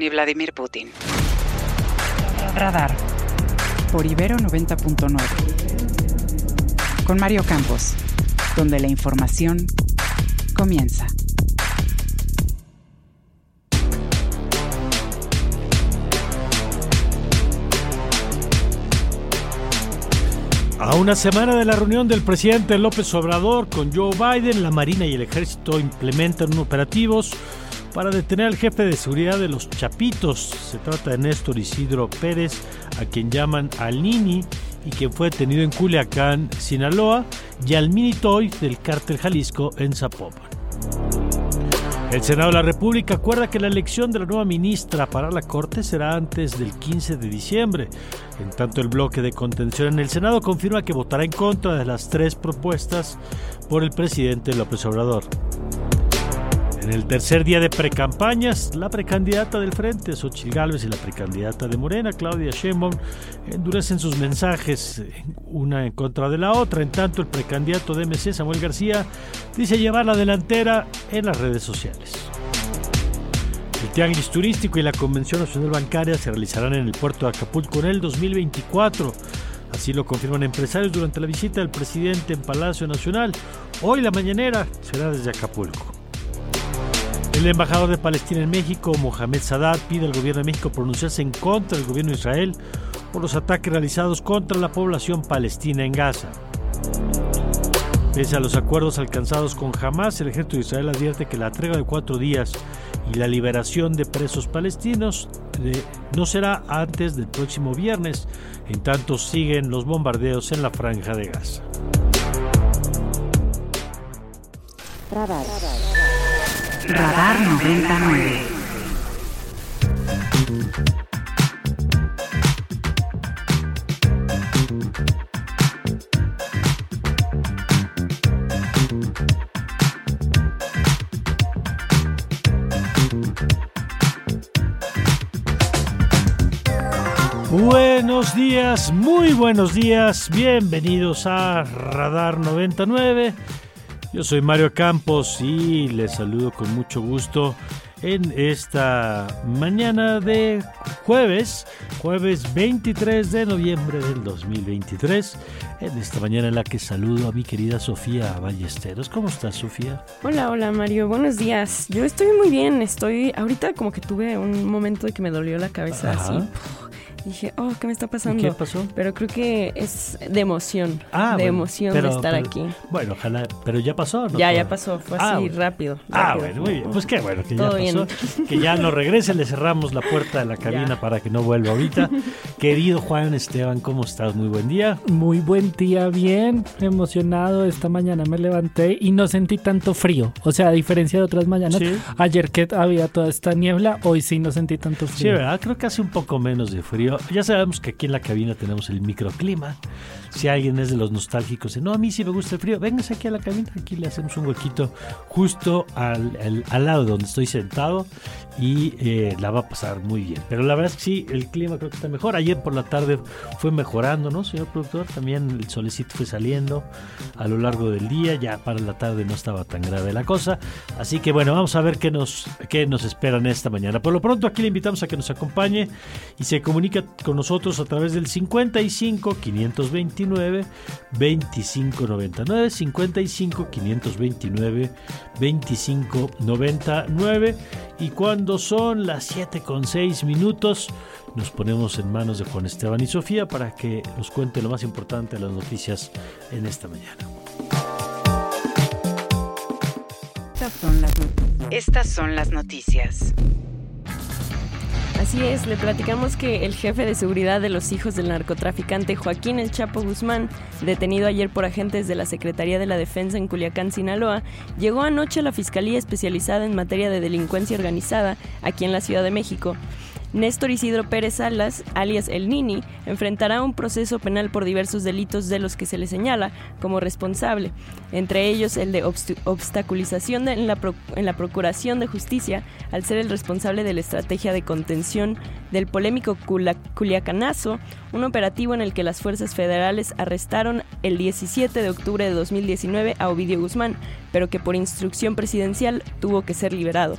ni Vladimir Putin. Radar. Por Ibero 90.9. Con Mario Campos, donde la información comienza. A una semana de la reunión del presidente López Obrador con Joe Biden, la Marina y el Ejército implementan operativos para detener al jefe de seguridad de los Chapitos. Se trata de Néstor Isidro Pérez, a quien llaman Al Nini y quien fue detenido en Culiacán, Sinaloa, y al Mini Toy del cártel Jalisco en Zapopan. El Senado de la República acuerda que la elección de la nueva ministra para la Corte será antes del 15 de diciembre. En tanto, el bloque de contención en el Senado confirma que votará en contra de las tres propuestas por el presidente López Obrador. En el tercer día de precampañas, la precandidata del Frente, Xochitl Gálvez, y la precandidata de Morena, Claudia Sheinbaum, endurecen sus mensajes una en contra de la otra. En tanto, el precandidato de MC, Samuel García, dice llevar la delantera en las redes sociales. El Tianguis Turístico y la Convención Nacional Bancaria se realizarán en el puerto de Acapulco en el 2024. Así lo confirman empresarios durante la visita del presidente en Palacio Nacional. Hoy la mañanera será desde Acapulco. El embajador de Palestina en México, Mohamed Sadat, pide al gobierno de México pronunciarse en contra del gobierno de Israel por los ataques realizados contra la población palestina en Gaza. Pese a los acuerdos alcanzados con Hamas, el ejército de Israel advierte que la tregua de cuatro días y la liberación de presos palestinos eh, no será antes del próximo viernes. En tanto, siguen los bombardeos en la franja de Gaza. Radar 99. Buenos días, muy buenos días, bienvenidos a Radar 99. Yo soy Mario Campos y les saludo con mucho gusto en esta mañana de jueves, jueves 23 de noviembre del 2023, en esta mañana en la que saludo a mi querida Sofía Ballesteros. ¿Cómo estás, Sofía? Hola, hola Mario, buenos días. Yo estoy muy bien, estoy ahorita como que tuve un momento de que me dolió la cabeza Ajá. así. Dije, oh, ¿qué me está pasando? ¿Qué pasó? Pero creo que es de emoción, Ah, de bueno, emoción pero- de estar pero- aquí. Bueno, ojalá, pero ya pasó. ¿no? ya, ya pasó, fue Ah, así bueno. rápido. Ah, bueno, muy bien. Pues qué bueno que Todo ya pasó. bien. Que ya no regrese, le cerramos la puerta de la cabina Ya. para que no vuelva ahorita. Querido Juan Esteban, ¿cómo estás? Muy buen día. Muy buen día, bien emocionado. Esta mañana me levanté y no sentí tanto frío. O sea, a diferencia de otras mañanas, Sí. ayer que había toda esta niebla, hoy sí no sentí tanto Sí, frío. ¿verdad? Creo que hace un poco menos de frío. Ya sabemos que aquí en la cabina tenemos el microclima. Si alguien es de los nostálgicos, no, a mí sí me gusta el frío, véngase aquí a la cabina, aquí le hacemos un huequito justo al, al- lado de donde estoy sentado y eh, la va a pasar muy bien. Pero la verdad es que sí, el clima creo que está mejor. Ayer por la tarde fue mejorando, ¿no, señor productor? También el solecito fue saliendo a lo largo del día, ya para la tarde no estaba tan grave la cosa. Así que bueno, vamos a ver qué nos, qué nos esperan esta mañana. Por lo pronto aquí le invitamos a que nos acompañe y se comunica con nosotros a través del 55 529 2599 55 529 2599 y cuando son las 7 con 6 minutos nos ponemos en manos de Juan Esteban y Sofía para que nos cuente lo más importante de las noticias en esta mañana. Estas son las, estas son las noticias. Así es, le platicamos que el jefe de seguridad de los hijos del narcotraficante Joaquín El Chapo Guzmán, detenido ayer por agentes de la Secretaría de la Defensa en Culiacán, Sinaloa, llegó anoche a la Fiscalía Especializada en Materia de Delincuencia Organizada aquí en la Ciudad de México. Néstor Isidro Pérez Salas, alias El Nini, enfrentará un proceso penal por diversos delitos de los que se le señala como responsable, entre ellos el de obstaculización en, la en la Procuración de Justicia al ser el responsable de la estrategia de contención del polémico Culiacanazo, un operativo en el que las fuerzas federales arrestaron el 17 de octubre de 2019 a Ovidio Guzmán, pero que por instrucción presidencial tuvo que ser liberado.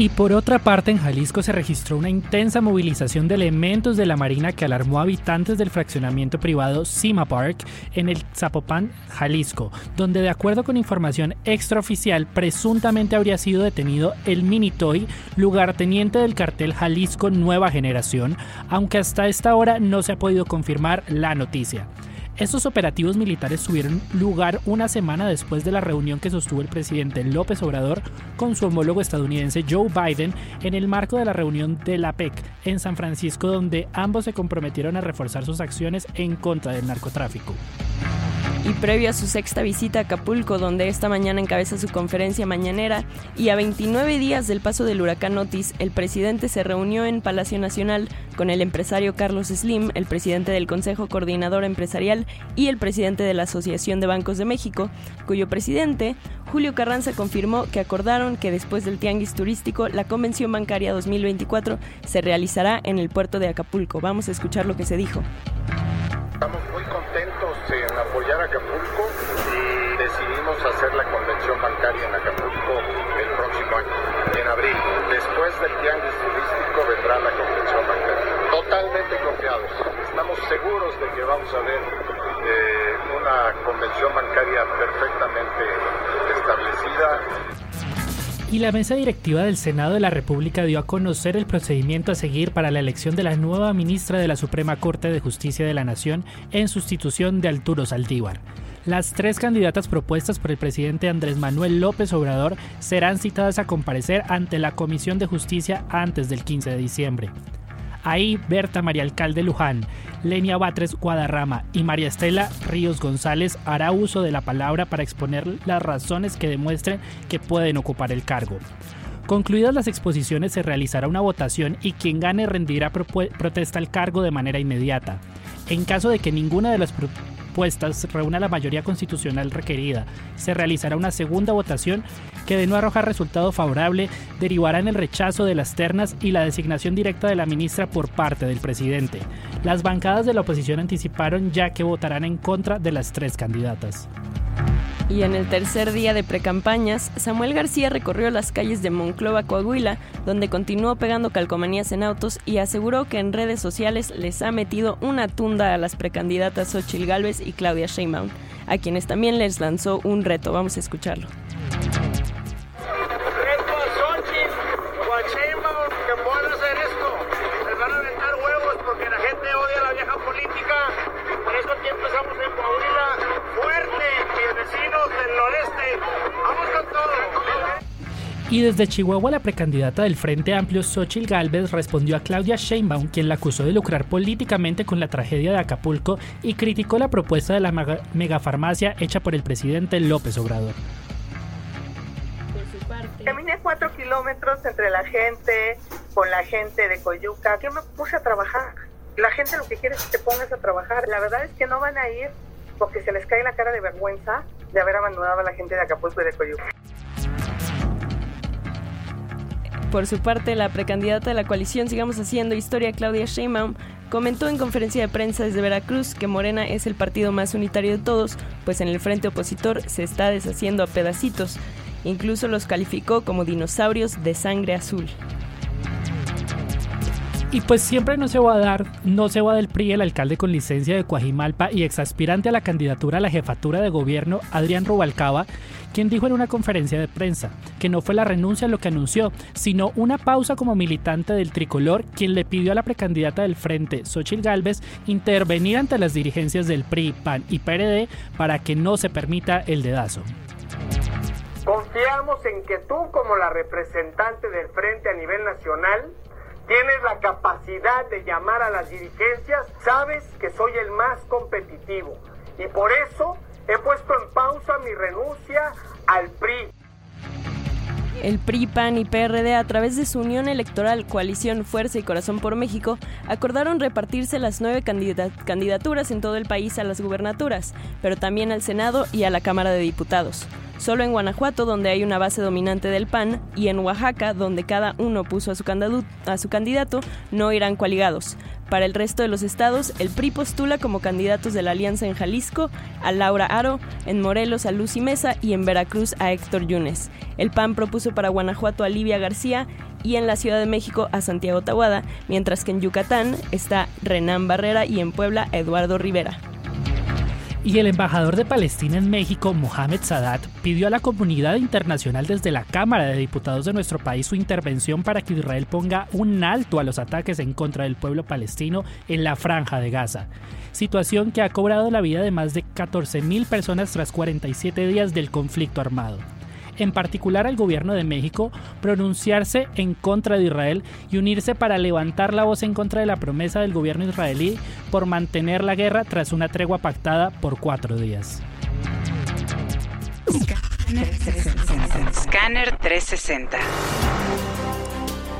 Y por otra parte, en Jalisco se registró una intensa movilización de elementos de la Marina que alarmó a habitantes del fraccionamiento privado Cima Park en el Zapopan, Jalisco, donde de acuerdo con información extraoficial presuntamente habría sido detenido el Minitoy, lugarteniente del cartel Jalisco Nueva Generación, aunque hasta esta hora no se ha podido confirmar la noticia. Estos operativos militares tuvieron lugar una semana después de la reunión que sostuvo el presidente López Obrador con su homólogo estadounidense Joe Biden en el marco de la reunión de la PEC en San Francisco, donde ambos se comprometieron a reforzar sus acciones en contra del narcotráfico. Y previo a su sexta visita a Acapulco, donde esta mañana encabeza su conferencia mañanera, y a 29 días del paso del huracán Otis, el presidente se reunió en Palacio Nacional con el empresario Carlos Slim, el presidente del Consejo Coordinador Empresarial y el presidente de la Asociación de Bancos de México, cuyo presidente, Julio Carranza, confirmó que acordaron que después del Tianguis Turístico, la Convención Bancaria 2024 se realizará en el puerto de Acapulco. Vamos a escuchar lo que se dijo. Estamos muy contentos en apoyar a Acapulco y decidimos hacer la convención bancaria en Acapulco el próximo año, en abril. Después del tianguis turístico vendrá la convención bancaria. Totalmente confiados. Estamos seguros de que vamos a ver eh, una convención bancaria perfectamente establecida y la mesa directiva del Senado de la República dio a conocer el procedimiento a seguir para la elección de la nueva ministra de la Suprema Corte de Justicia de la Nación en sustitución de Arturo Saldívar. Las tres candidatas propuestas por el presidente Andrés Manuel López Obrador serán citadas a comparecer ante la Comisión de Justicia antes del 15 de diciembre. Ahí Berta María Alcalde Luján, Lenia Batres Guadarrama y María Estela Ríos González hará uso de la palabra para exponer las razones que demuestren que pueden ocupar el cargo. Concluidas las exposiciones se realizará una votación y quien gane rendirá protesta al cargo de manera inmediata. En caso de que ninguna de las reúna la mayoría constitucional requerida. Se realizará una segunda votación que de no arrojar resultado favorable derivará en el rechazo de las ternas y la designación directa de la ministra por parte del presidente. Las bancadas de la oposición anticiparon ya que votarán en contra de las tres candidatas. Y en el tercer día de precampañas, Samuel García recorrió las calles de Monclova, Coahuila, donde continuó pegando calcomanías en autos y aseguró que en redes sociales les ha metido una tunda a las precandidatas Xochil Gálvez y Claudia Sheinbaum, a quienes también les lanzó un reto. Vamos a escucharlo. Y desde Chihuahua, la precandidata del Frente Amplio, Xochil Gálvez, respondió a Claudia Sheinbaum, quien la acusó de lucrar políticamente con la tragedia de Acapulco y criticó la propuesta de la megafarmacia hecha por el presidente López Obrador. Caminé cuatro kilómetros entre la gente, con la gente de Coyuca. Yo me puse a trabajar. La gente lo que quiere es que te pongas a trabajar. La verdad es que no van a ir porque se les cae la cara de vergüenza de haber abandonado a la gente de Acapulco y de Coyuca. Por su parte, la precandidata de la coalición Sigamos Haciendo Historia, Claudia Sheinbaum, comentó en conferencia de prensa desde Veracruz que Morena es el partido más unitario de todos, pues en el frente opositor se está deshaciendo a pedacitos. Incluso los calificó como dinosaurios de sangre azul. Y pues siempre no se va a dar, no se va del PRI el alcalde con licencia de Coajimalpa y exaspirante a la candidatura a la jefatura de gobierno, Adrián Rubalcaba, quien dijo en una conferencia de prensa que no fue la renuncia lo que anunció, sino una pausa como militante del tricolor, quien le pidió a la precandidata del frente, Xochitl Gálvez, intervenir ante las dirigencias del PRI, PAN y PRD para que no se permita el dedazo. Confiamos en que tú, como la representante del frente a nivel nacional, Tienes la capacidad de llamar a las dirigencias, sabes que soy el más competitivo y por eso he puesto en pausa mi renuncia al PRI. El PRI, PAN y PRD, a través de su unión electoral Coalición Fuerza y Corazón por México, acordaron repartirse las nueve candidaturas en todo el país a las gubernaturas, pero también al Senado y a la Cámara de Diputados. Solo en Guanajuato, donde hay una base dominante del PAN, y en Oaxaca, donde cada uno puso a su, a su candidato, no irán coaligados. Para el resto de los estados, el PRI postula como candidatos de la alianza en Jalisco a Laura Aro, en Morelos a Lucy Mesa y en Veracruz a Héctor Yunes. El PAN propuso para Guanajuato a Livia García y en la Ciudad de México a Santiago Tahuada, mientras que en Yucatán está Renán Barrera y en Puebla Eduardo Rivera. Y el embajador de Palestina en México, Mohamed Sadat, pidió a la comunidad internacional desde la Cámara de Diputados de nuestro país su intervención para que Israel ponga un alto a los ataques en contra del pueblo palestino en la franja de Gaza. Situación que ha cobrado la vida de más de 14.000 personas tras 47 días del conflicto armado en particular al gobierno de México, pronunciarse en contra de Israel y unirse para levantar la voz en contra de la promesa del gobierno israelí por mantener la guerra tras una tregua pactada por cuatro días. Scanner 360.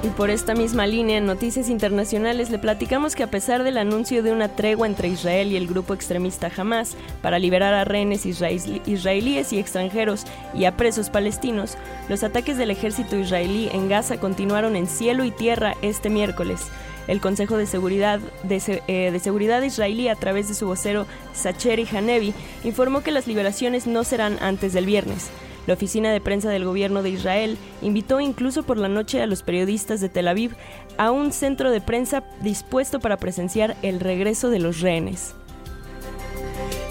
Y por esta misma línea, en Noticias Internacionales le platicamos que a pesar del anuncio de una tregua entre Israel y el grupo extremista Hamas para liberar a rehenes israelíes y extranjeros y a presos palestinos, los ataques del ejército israelí en Gaza continuaron en cielo y tierra este miércoles. El Consejo de Seguridad, de, eh, Seguridad israelí, a través de su vocero Sacheri Hanevi, informó que las liberaciones no serán antes del viernes. La oficina de prensa del gobierno de Israel invitó incluso por la noche a los periodistas de Tel Aviv a un centro de prensa dispuesto para presenciar el regreso de los rehenes.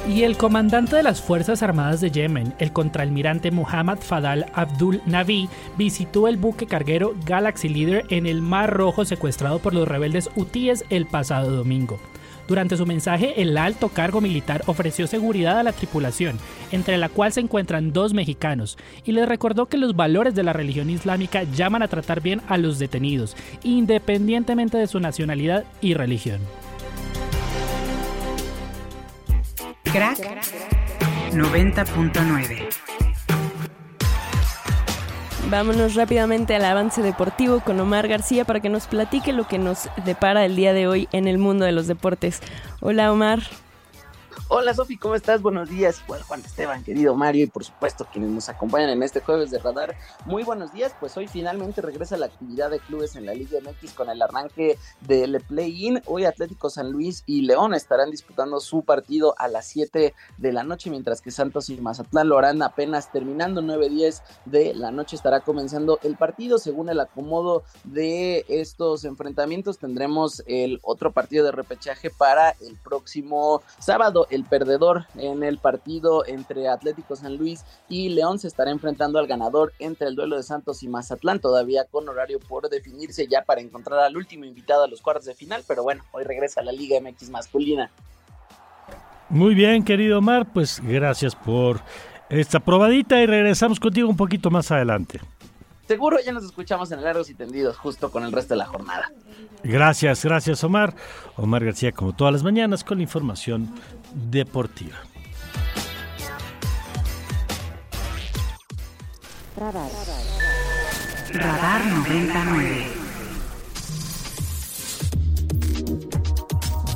Y el comandante de las Fuerzas Armadas de Yemen, el contraalmirante Muhammad Fadal Abdul Nabi, visitó el buque carguero Galaxy Leader en el Mar Rojo secuestrado por los rebeldes hutíes el pasado domingo. Durante su mensaje, el alto cargo militar ofreció seguridad a la tripulación, entre la cual se encuentran dos mexicanos, y les recordó que los valores de la religión islámica llaman a tratar bien a los detenidos, independientemente de su nacionalidad y religión. Crack 90.9 Vámonos rápidamente al avance deportivo con Omar García para que nos platique lo que nos depara el día de hoy en el mundo de los deportes. Hola Omar. Hola Sofi, ¿cómo estás? Buenos días. Bueno, Juan Esteban, querido Mario y por supuesto quienes nos acompañan en este jueves de radar. Muy buenos días, pues hoy finalmente regresa la actividad de clubes en la Liga MX con el arranque del play-in. Hoy Atlético San Luis y León estarán disputando su partido a las 7 de la noche, mientras que Santos y Mazatlán lo harán apenas terminando 9-10 de la noche. Estará comenzando el partido. Según el acomodo de estos enfrentamientos, tendremos el otro partido de repechaje para el próximo sábado el perdedor en el partido entre Atlético San Luis y León se estará enfrentando al ganador entre el duelo de Santos y Mazatlán, todavía con horario por definirse ya para encontrar al último invitado a los cuartos de final, pero bueno, hoy regresa a la Liga MX masculina. Muy bien, querido Omar, pues gracias por esta probadita y regresamos contigo un poquito más adelante. Seguro ya nos escuchamos en largos y tendidos justo con el resto de la jornada. Gracias, gracias Omar. Omar García como todas las mañanas con la información deportiva. Radar. Radar 99.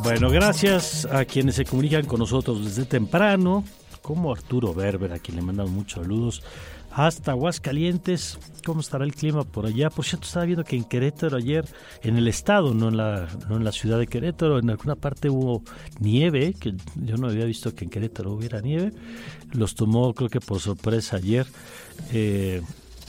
Bueno, gracias a quienes se comunican con nosotros desde temprano, como Arturo Berber, a quien le mandamos muchos saludos hasta Aguascalientes. ¿Cómo estará el clima por allá? Por cierto, estaba viendo que en Querétaro ayer, en el estado, no en la, no en la ciudad de Querétaro, en alguna parte hubo nieve, que yo no había visto que en Querétaro hubiera nieve. Los tomó, creo que por sorpresa ayer. Eh,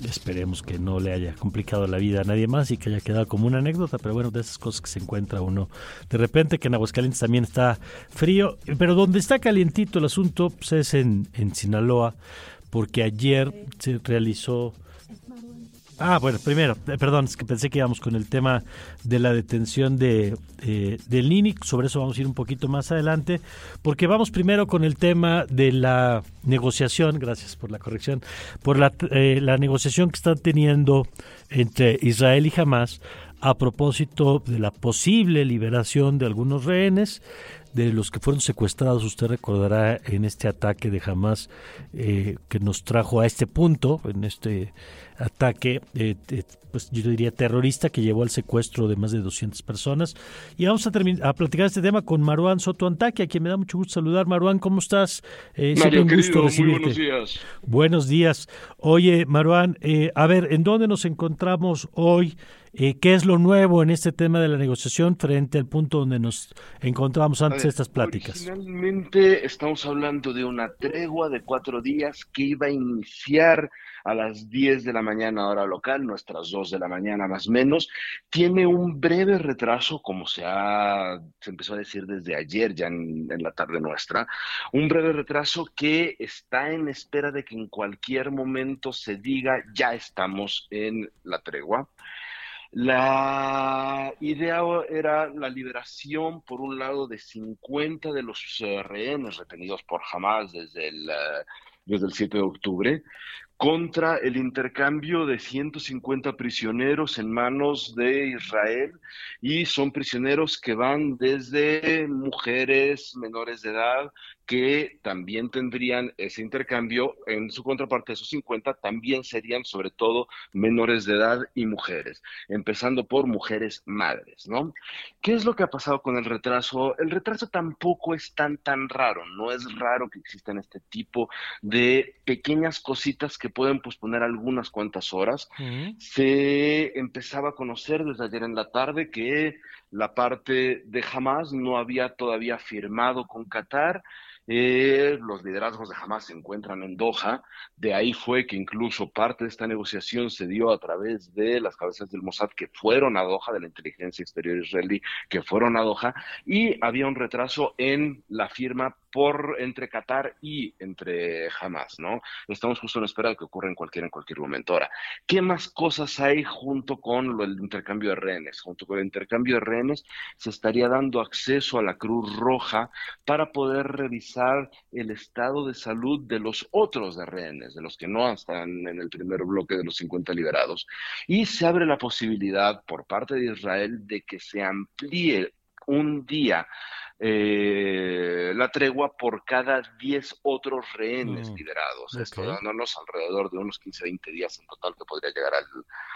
esperemos que no le haya complicado la vida a nadie más y que haya quedado como una anécdota, pero bueno, de esas cosas que se encuentra uno. De repente que en Aguascalientes también está frío, pero donde está calientito el asunto pues, es en, en Sinaloa porque ayer se realizó... Ah, bueno, primero, eh, perdón, es que pensé que íbamos con el tema de la detención de, eh, del NINIC, sobre eso vamos a ir un poquito más adelante, porque vamos primero con el tema de la negociación, gracias por la corrección, por la, eh, la negociación que están teniendo entre Israel y Hamas a propósito de la posible liberación de algunos rehenes de los que fueron secuestrados, usted recordará en este ataque de Hamas eh, que nos trajo a este punto, en este ataque, eh, pues yo diría terrorista que llevó al secuestro de más de 200 personas. Y vamos a, terminar, a platicar este tema con Maruán Soto Antaque, a quien me da mucho gusto saludar. Maruán, ¿cómo estás? Eh, Mario, un gusto recibirte. buenos días. Buenos días. Oye, Maruán, eh, a ver, ¿en dónde nos encontramos hoy? Eh, ¿Qué es lo nuevo en este tema de la negociación frente al punto donde nos encontrábamos antes de estas pláticas? Finalmente estamos hablando de una tregua de cuatro días que iba a iniciar a las 10 de la mañana hora local, nuestras 2 de la mañana más menos. Tiene un breve retraso, como se, ha, se empezó a decir desde ayer, ya en, la tarde nuestra, un breve retraso que está en espera de que en cualquier momento se diga ya estamos en la tregua. La idea era la liberación, por un lado, de 50 de los eh, rehenes retenidos por Hamas desde el, eh, desde el 7 de octubre, contra el intercambio de 150 prisioneros en manos de Israel y son prisioneros que van desde mujeres menores de edad que también tendrían ese intercambio, en su contraparte esos 50 también serían sobre todo menores de edad y mujeres, empezando por mujeres madres, ¿no? ¿Qué es lo que ha pasado con el retraso? El retraso tampoco es tan tan raro, no es raro que existan este tipo de pequeñas cositas que pueden posponer algunas cuantas horas. Se empezaba a conocer desde ayer en la tarde que la parte de Hamas no había todavía firmado con Qatar eh, los liderazgos de Hamas se encuentran en Doha. De ahí fue que incluso parte de esta negociación se dio a través de las cabezas del Mossad que fueron a Doha, de la inteligencia exterior israelí que fueron a Doha, y había un retraso en la firma por entre Qatar y entre Hamas, ¿no? Estamos justo en espera de que ocurra en cualquier, en cualquier momento. Ahora, ¿qué más cosas hay junto con el intercambio de rehenes? Junto con el intercambio de rehenes se estaría dando acceso a la Cruz Roja para poder revisar el estado de salud de los otros de rehenes, de los que no están en el primer bloque de los 50 liberados. Y se abre la posibilidad por parte de Israel de que se amplíe un día eh, la tregua por cada 10 otros rehenes mm, liberados, esto dándonos alrededor de unos 15, 20 días en total que podría llegar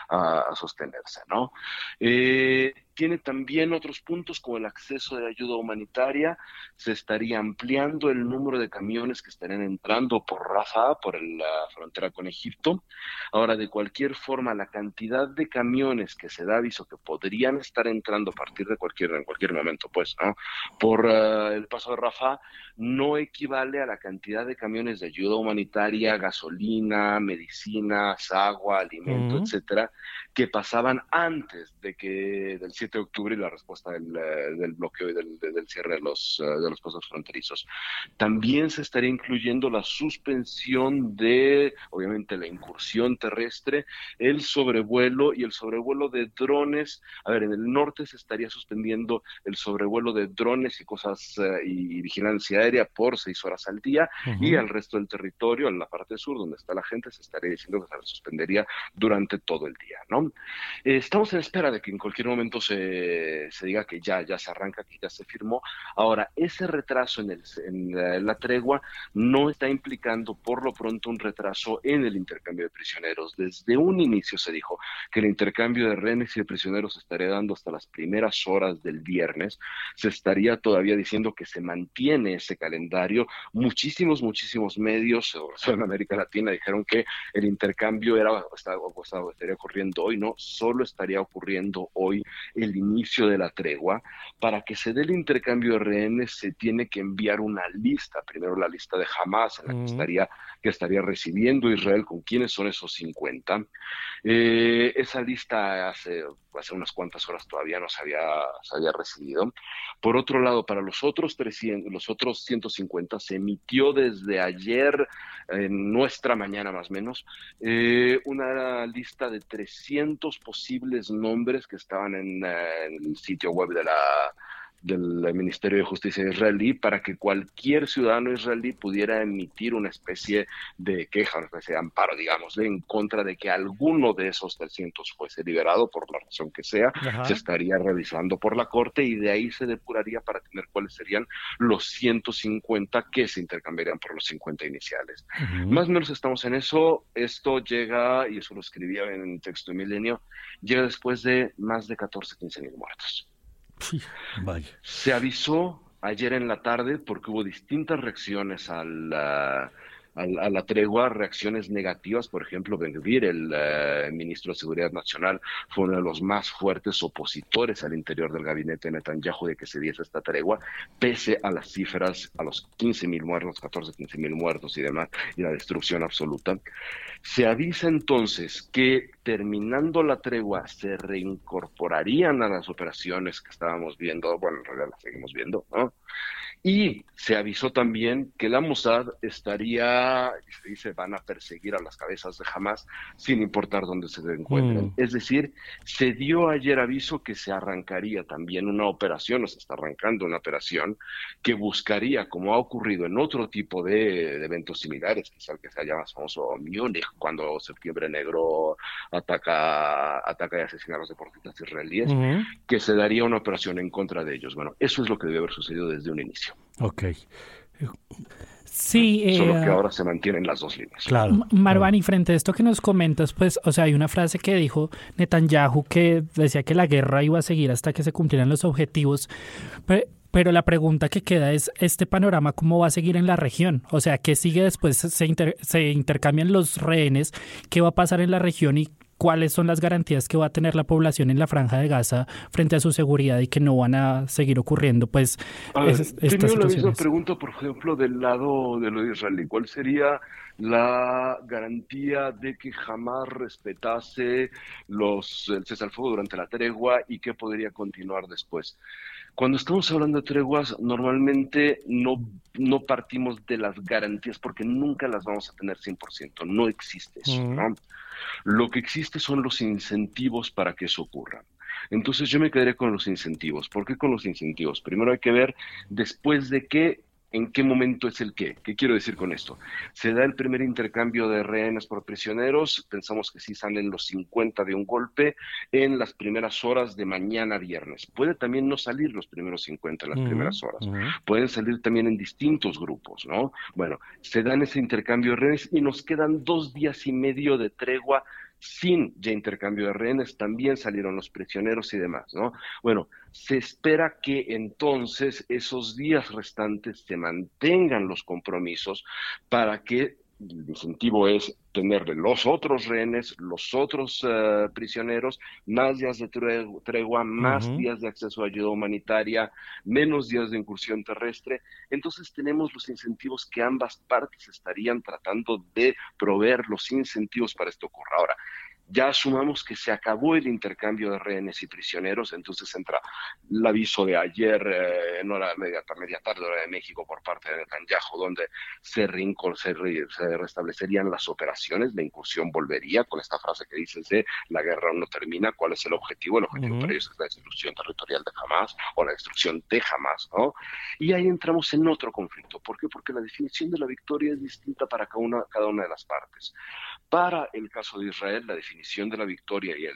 a, sostenerse, ¿no? Eh, tiene también otros puntos como el acceso de ayuda humanitaria. Se estaría ampliando el número de camiones que estarían entrando por Rafah, por la frontera con Egipto. Ahora, de cualquier forma, la cantidad de camiones que se da aviso que podrían estar entrando a partir de cualquier, en cualquier momento, pues, ¿no? por eh, el paso de Rafah, no equivale a la cantidad de camiones de ayuda humanitaria, gasolina, medicinas, agua, alimento, etcétera, que pasaban antes de que del 7 de octubre y la respuesta del, eh, bloqueo y del, cierre de los, eh, de los pasos fronterizos. También se estaría incluyendo la suspensión de, obviamente, la incursión terrestre, el sobrevuelo y el sobrevuelo de drones. A ver, en el norte se estaría suspendiendo el sobrevuelo de drones y cosas eh, y vigilancia aérea por seis horas al día y al resto del territorio, en la parte sur donde está la gente, se estaría diciendo que se suspendería durante todo el día, ¿no? Eh, estamos en espera de que en cualquier momento se, se, diga que ya, ya se arranca, que ya se firmó. Ahora, ese retraso en, la, tregua no está implicando por lo pronto un retraso en el intercambio de prisioneros. Desde un inicio se dijo que el intercambio de rehenes y de prisioneros se estaría dando hasta las primeras horas del viernes. Se estaría todavía diciendo que se mantiene ese calendario. Muchísimos, muchísimos medios, en América Latina, dijeron que el intercambio era, estaba, estaría ocurriendo hoy no solo estaría ocurriendo hoy el inicio de la tregua. Para que se dé el intercambio de rehenes se tiene que enviar una lista, primero la lista de Hamas, en la que, estaría, que estaría recibiendo Israel con quiénes son esos 50. Eh, esa lista hace, hace unas cuantas horas todavía no se había, se había recibido. Por otro lado, para los otros 300, los otros 150 se emitió desde ayer, en nuestra mañana más o menos, eh, una lista de 300 posibles nombres que estaban en, el sitio web de la del Ministerio de Justicia israelí para que cualquier ciudadano israelí pudiera emitir una especie de queja, una especie de amparo, digamos, en contra de que alguno de esos 300 fuese liberado por la razón que sea, se estaría revisando por la Corte y de ahí se depuraría para tener cuáles serían los 150 que se intercambiarían por los 50 iniciales. Más o menos estamos en eso. Esto llega, y eso lo escribía en el texto de Milenio, llega después de más de 14, 15 mil muertos. Se avisó ayer en la tarde porque hubo distintas reacciones a la, tregua, reacciones negativas. Por ejemplo, Benvir, el eh, ministro de Seguridad Nacional, fue uno de los más fuertes opositores al interior del gabinete de Netanyahu de que se diese esta tregua, pese a las cifras, a los 15 mil muertos, 14, 15 mil muertos y demás, y la destrucción absoluta. Se avisa entonces que terminando la tregua se reincorporarían a las operaciones que estábamos viendo, bueno, en realidad las seguimos viendo, ¿no? Y se avisó también que la Mossad estaría, se dice, van a perseguir a las cabezas de Hamas sin importar dónde se encuentren. Mm. Es decir, se dio ayer aviso que se arrancaría también una operación, o se está arrancando una operación que buscaría, como ha ocurrido en otro tipo de, eventos similares, quizá el que se llama famoso Múnich, cuando Septiembre Negro ataca, ataca y asesina a los deportistas israelíes, que se daría una operación en contra de ellos. Bueno, eso es lo que debe haber sucedido desde un inicio. Ok. Sí, solo que eh, ahora se mantienen las dos líneas. Claro. Marvani, frente a esto que nos comentas, pues, o sea, hay una frase que dijo Netanyahu que decía que la guerra iba a seguir hasta que se cumplieran los objetivos. Pero, la pregunta que queda es, ¿este panorama cómo va a seguir en la región? O sea, ¿qué sigue después? Se, se intercambian los rehenes, ¿qué va a pasar en la región y cuáles son las garantías que va a tener la población en la franja de Gaza frente a su seguridad y que no van a seguir ocurriendo pues tengo la misma pregunta por ejemplo del lado de lo israelí cuál sería la garantía de que jamás respetase los el cese al fuego durante la tregua y que podría continuar después cuando estamos hablando de treguas, normalmente no, no partimos de las garantías porque nunca las vamos a tener 100%, no existe eso. ¿no? Lo que existe son los incentivos para que eso ocurra. Entonces yo me quedaré con los incentivos. ¿Por qué con los incentivos? Primero hay que ver después de qué ¿En qué momento es el qué? ¿Qué quiero decir con esto? Se da el primer intercambio de rehenes por prisioneros, pensamos que sí salen los 50 de un golpe en las primeras horas de mañana viernes. Puede también no salir los primeros 50 en las primeras horas, pueden salir también en distintos grupos, ¿no? Bueno, se dan ese intercambio de rehenes y nos quedan dos días y medio de tregua sin ya intercambio de rehenes, también salieron los prisioneros y demás, ¿no? Bueno, se espera que entonces esos días restantes se mantengan los compromisos para que el incentivo es tener los otros rehenes, los otros eh, prisioneros, más días de tregua, más días de acceso a ayuda humanitaria, menos días de incursión terrestre. Entonces tenemos los incentivos que ambas partes estarían tratando de proveer los incentivos para esto ocurra. Ahora, ya asumamos que se acabó el intercambio de rehenes y prisioneros, entonces entra el aviso de ayer eh, en hora media, media tarde, hora de México, por parte de Netanyahu, donde se, se, restablecerían las operaciones, la incursión volvería, con esta frase que dices de la guerra no termina, ¿cuál es el objetivo? El objetivo para ellos es la destrucción territorial de Hamas o la destrucción de Hamas, ¿no? Y ahí entramos en otro conflicto. ¿Por qué? Porque la definición de la victoria es distinta para cada una, cada una de las partes. Para el caso de Israel, la definición de la victoria y el,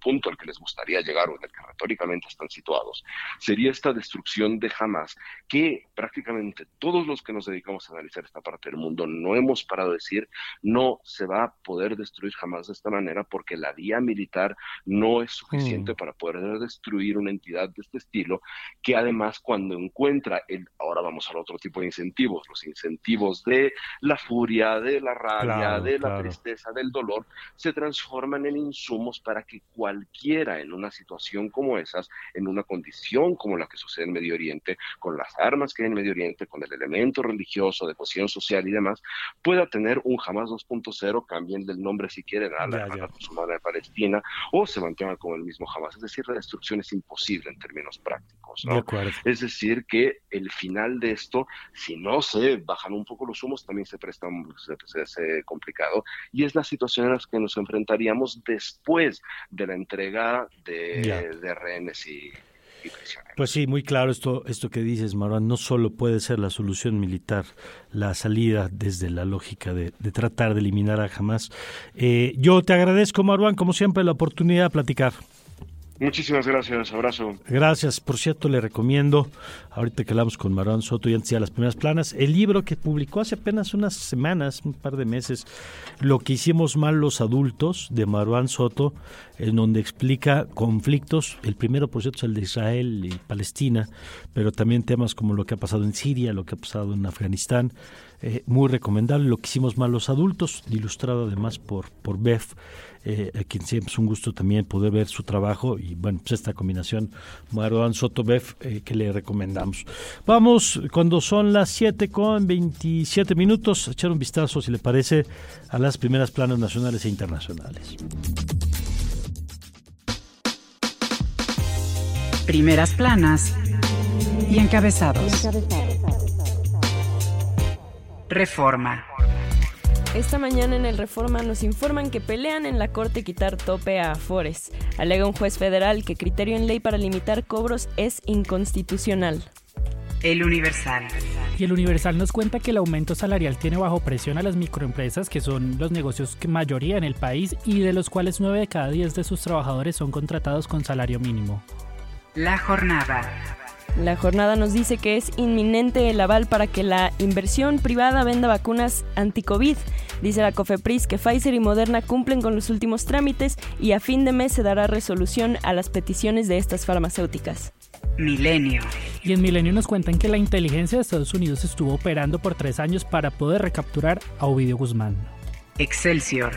punto al que les gustaría llegar o en el que retóricamente están situados sería esta destrucción de Hamas, que prácticamente todos los que nos dedicamos a analizar esta parte del mundo no hemos parado de decir no se va a poder destruir Hamas de esta manera porque la vía militar no es suficiente mm. para poder destruir una entidad de este estilo, que además cuando encuentra el, ahora vamos al otro tipo de incentivos, los incentivos de la furia, de la rabia, de la tristeza, del dolor, se transforman en insumos para que cualquiera en una situación como esas, en una condición como la que sucede en Medio Oriente, con las armas que hay en Medio Oriente, con el elemento religioso, de cohesión social y demás, pueda tener un Hamas 2.0, cambien del nombre si quieren a la Armada Musulmana de Palestina, o se mantengan como el mismo Hamas. Es decir, la destrucción es imposible en términos prácticos. ¿no? es decir, que el final de esto, si no se bajan un poco los humos, también se presta se, se, complicado y es la situación en la que nos enfrentaríamos después de la entrega de, rehenes y, Pues sí, muy claro esto, esto que dices, Marwan. No solo puede ser la solución militar, la salida desde la lógica de, tratar de eliminar a Hamas. Eh, yo te agradezco, Marwan, como siempre, la oportunidad de platicar. Muchísimas gracias, abrazo. Gracias, por cierto, le recomiendo, ahorita que hablamos con Marwan Soto y antes de las primeras planas, el libro que publicó hace apenas unas semanas, un par de meses, Lo que hicimos mal los adultos, de Marwan Soto, en donde explica conflictos, el primero, por cierto, es el de Israel y Palestina, pero también temas como lo que ha pasado en Siria, lo que ha pasado en Afganistán, eh, muy recomendable, Lo que hicimos mal los adultos, ilustrado además por, por Beth eh, a quien siempre es un gusto también poder ver su trabajo y bueno, pues esta combinación Marwan Sotobev eh, que le recomendamos. Vamos, cuando son las 7 con 27 minutos, a echar un vistazo, si le parece, a las primeras planas nacionales e internacionales. Primeras planas y encabezados. Reforma. Esta mañana en el Reforma nos informan que pelean en la Corte quitar tope a Afores. Alega un juez federal que criterio en ley para limitar cobros es inconstitucional. El Universal. Y el Universal nos cuenta que el aumento salarial tiene bajo presión a las microempresas, que son los negocios que mayoría en el país y de los cuales 9 de cada 10 de sus trabajadores son contratados con salario mínimo. La jornada. La jornada nos dice que es inminente el aval para que la inversión privada venda vacunas anti-COVID. Dice la COFEPRIS que Pfizer y Moderna cumplen con los últimos trámites y a fin de mes se dará resolución a las peticiones de estas farmacéuticas. Milenio. Y en Milenio nos cuentan que la inteligencia de Estados Unidos estuvo operando por tres años para poder recapturar a Ovidio Guzmán. Excelsior.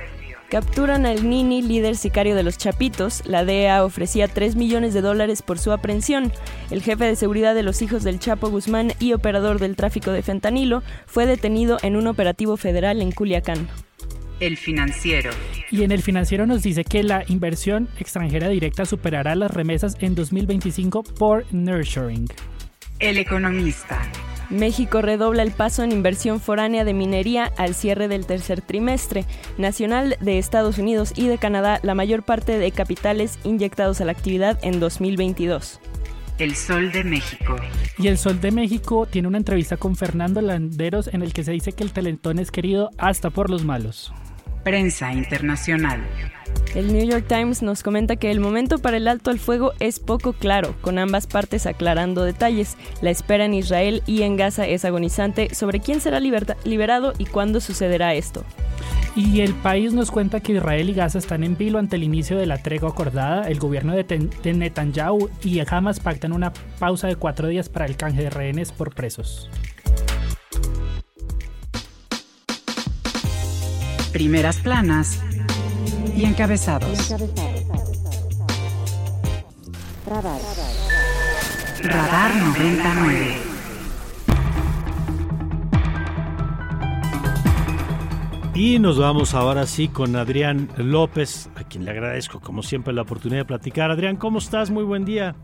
Capturan al Nini, líder sicario de los Chapitos. La DEA ofrecía 3 millones de dólares por su aprehensión. El jefe de seguridad de los hijos del Chapo Guzmán y operador del tráfico de fentanilo fue detenido en un operativo federal en Culiacán. El financiero. Y en el financiero nos dice que la inversión extranjera directa superará las remesas en 2025 por nurturing. El economista. México redobla el paso en inversión foránea de minería al cierre del tercer trimestre. Nacional de Estados Unidos y de Canadá, la mayor parte de capitales inyectados a la actividad en 2022. El Sol de México. Y el Sol de México tiene una entrevista con Fernando Landeros en el que se dice que el talentón es querido hasta por los malos. Prensa Internacional. El New York Times nos comenta que el momento para el alto al fuego es poco claro, con ambas partes aclarando detalles. La espera en Israel y en Gaza es agonizante sobre quién será liberado y cuándo sucederá esto. Y el país nos cuenta que Israel y Gaza están en vilo ante el inicio de la tregua acordada. El gobierno de, Netanyahu y Hamas pactan una pausa de cuatro días para el canje de rehenes por presos. Primeras planas y encabezados. Radar. Radar 99. Y nos vamos ahora sí con Adrián López, a quien le agradezco como siempre la oportunidad de platicar. Adrián, ¿cómo estás? Muy buen día.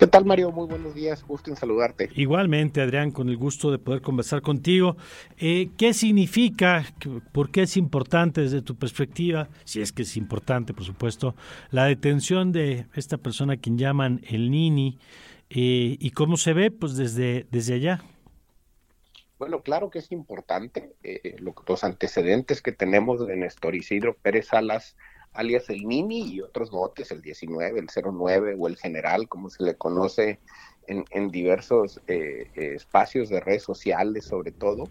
¿Qué tal, Mario? Muy buenos días, gusto en saludarte. Igualmente, Adrián, con el gusto de poder conversar contigo. Eh, ¿Qué significa, por qué es importante desde tu perspectiva, si es que es importante, por supuesto, la detención de esta persona a quien llaman el Nini eh, y cómo se ve pues desde, desde allá? Bueno, claro que es importante. Eh, los antecedentes que tenemos de Néstor Isidro Pérez Salas alias el Nini y otros botes, el 19, el 09 o el General, como se le conoce en, diversos eh, eh, espacios de redes sociales sobre todo.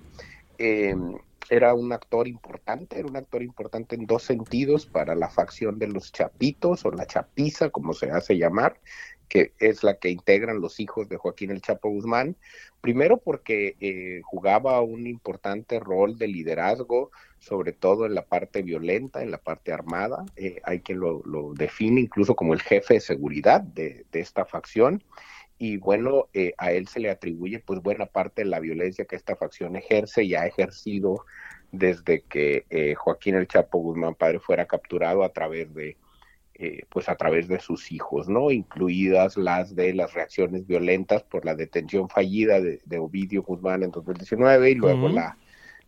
Em, era un actor importante, era un actor importante en dos sentidos para la facción de los chapitos o la chapiza, como se hace llamar, que es la que integran los hijos de Joaquín el Chapo Guzmán. Primero porque eh, jugaba un importante rol de liderazgo, sobre todo en la parte violenta, en la parte armada. Eh, hay quien lo, define incluso como el jefe de seguridad de, esta facción. Y bueno, eh, a él se le atribuye pues buena parte de la violencia que esta facción ejerce y ha ejercido desde que eh, Joaquín el Chapo Guzmán padre fuera capturado a través de pues a través de sus hijos, ¿no? Incluidas las de las reacciones violentas por la detención fallida de, Ovidio Guzmán en 2019 y luego la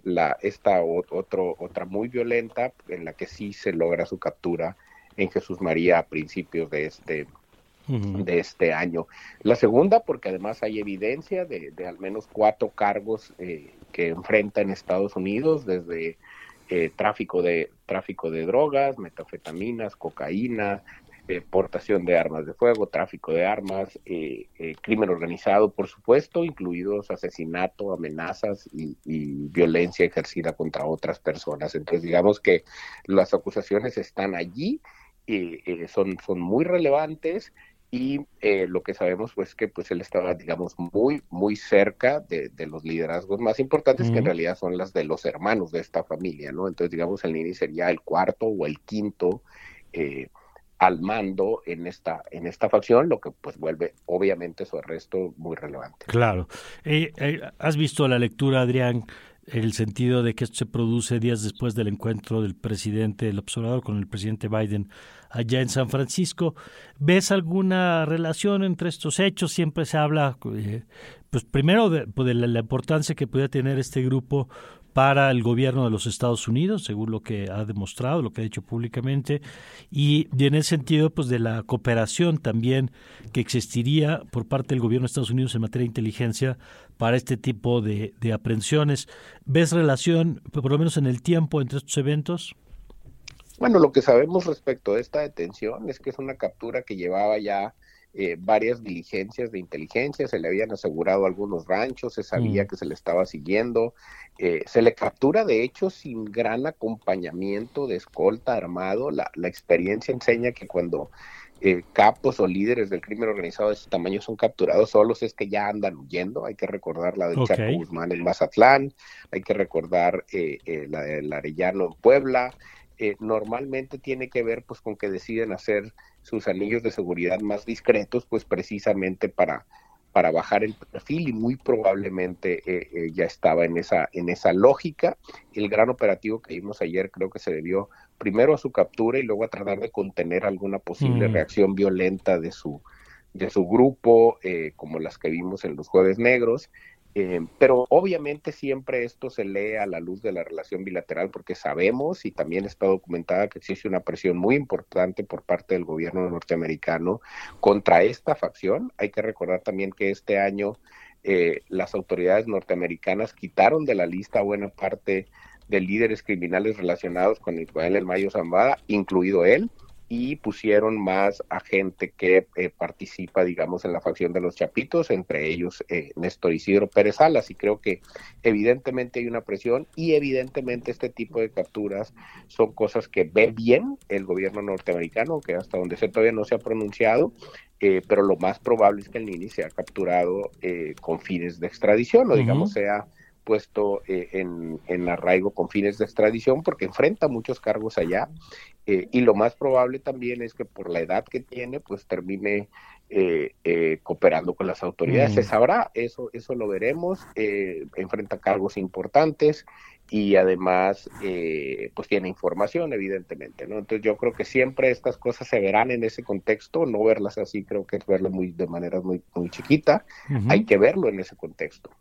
la, esta otro, otra muy violenta en la que sí se logra su captura en Jesús María a principios de este de este año. La segunda, porque además hay evidencia de, al menos cuatro cargos eh, que enfrenta en Estados Unidos, desde eh, tráfico, de, tráfico de drogas, metafetaminas, cocaína, eh, portación de armas de fuego, tráfico de armas, crimen organizado, por supuesto, incluidos asesinato, amenazas y, y, violencia ejercida contra otras personas. Entonces, digamos que las acusaciones están allí. y son, son muy relevantes y eh, lo que sabemos pues que pues él estaba digamos muy muy cerca de, los liderazgos más importantes que en realidad son las de los hermanos de esta familia no entonces digamos el Nini sería el cuarto o el quinto eh, al mando en esta en esta facción lo que pues vuelve obviamente su arresto muy relevante claro eh, has visto la lectura Adrián el sentido de que esto se produce días después del encuentro del presidente, el observador con el presidente Biden allá en San Francisco. ¿Ves alguna relación entre estos hechos? Siempre se habla, eh, pues primero de, pues, la, importancia que puede tener este grupo para el gobierno de los Estados Unidos, según lo que ha demostrado, lo que ha dicho públicamente, y, en ese sentido, pues de la cooperación también que existiría por parte del gobierno de Estados Unidos en materia de inteligencia para este tipo de, de aprehensiones. ¿Ves relación, por lo menos en el tiempo, entre estos eventos? Bueno, lo que sabemos respecto a esta detención es que es una captura que llevaba ya eh, varias diligencias de inteligencia, se le habían asegurado algunos ranchos, se sabía mm. que se le estaba siguiendo, eh, se le captura de hecho sin gran acompañamiento de escolta armado, la, experiencia enseña que cuando eh, capos o líderes del crimen organizado de este tamaño son capturados solos es que ya andan huyendo. Hay que recordar la de Chaco Guzmán en Mazatlán, hay que recordar la del Arellano en Puebla. normalmente tiene que ver pues con que deciden hacer sus anillos de seguridad más discretos, pues precisamente para, para bajar el perfil y muy probablemente eh, eh, ya estaba en esa, en esa lógica. El gran operativo que vimos ayer creo que se debió primero a su captura y luego a tratar de contener alguna posible mm. reacción violenta de su, de su grupo, eh, como las que vimos en los jueves negros. Eh, pero obviamente siempre esto se lee a la luz de la relación bilateral porque sabemos y también está documentada que existe una presión muy importante por parte del gobierno norteamericano contra esta facción. Hay que recordar también que este año eh, las autoridades norteamericanas quitaron de la lista buena parte de líderes criminales relacionados con Israel Mayo Zambada, incluido él y pusieron más a gente que eh, participa, digamos, en la facción de los Chapitos, entre ellos eh, Néstor Isidro Pérez Salas, y creo que evidentemente hay una presión y evidentemente este tipo de capturas son cosas que ve bien el gobierno norteamericano, que hasta donde sé todavía no se ha pronunciado, eh, pero lo más probable es que el Nini sea capturado con fines de extradición, o digamos sea puesto en, en, arraigo con fines de extradición porque enfrenta muchos cargos allá eh, y lo más probable también es que por la edad que tiene, pues termine eh, eh, cooperando con las autoridades. Se mm. sabrá, eso, eso lo veremos. enfrenta cargos importantes y además, pues tiene información, evidentemente, ¿no? Entonces yo creo que siempre estas cosas se verán en ese contexto. No verlas así, creo que es verlo muy de manera muy, muy chiquita. Hay que verlo en ese contexto.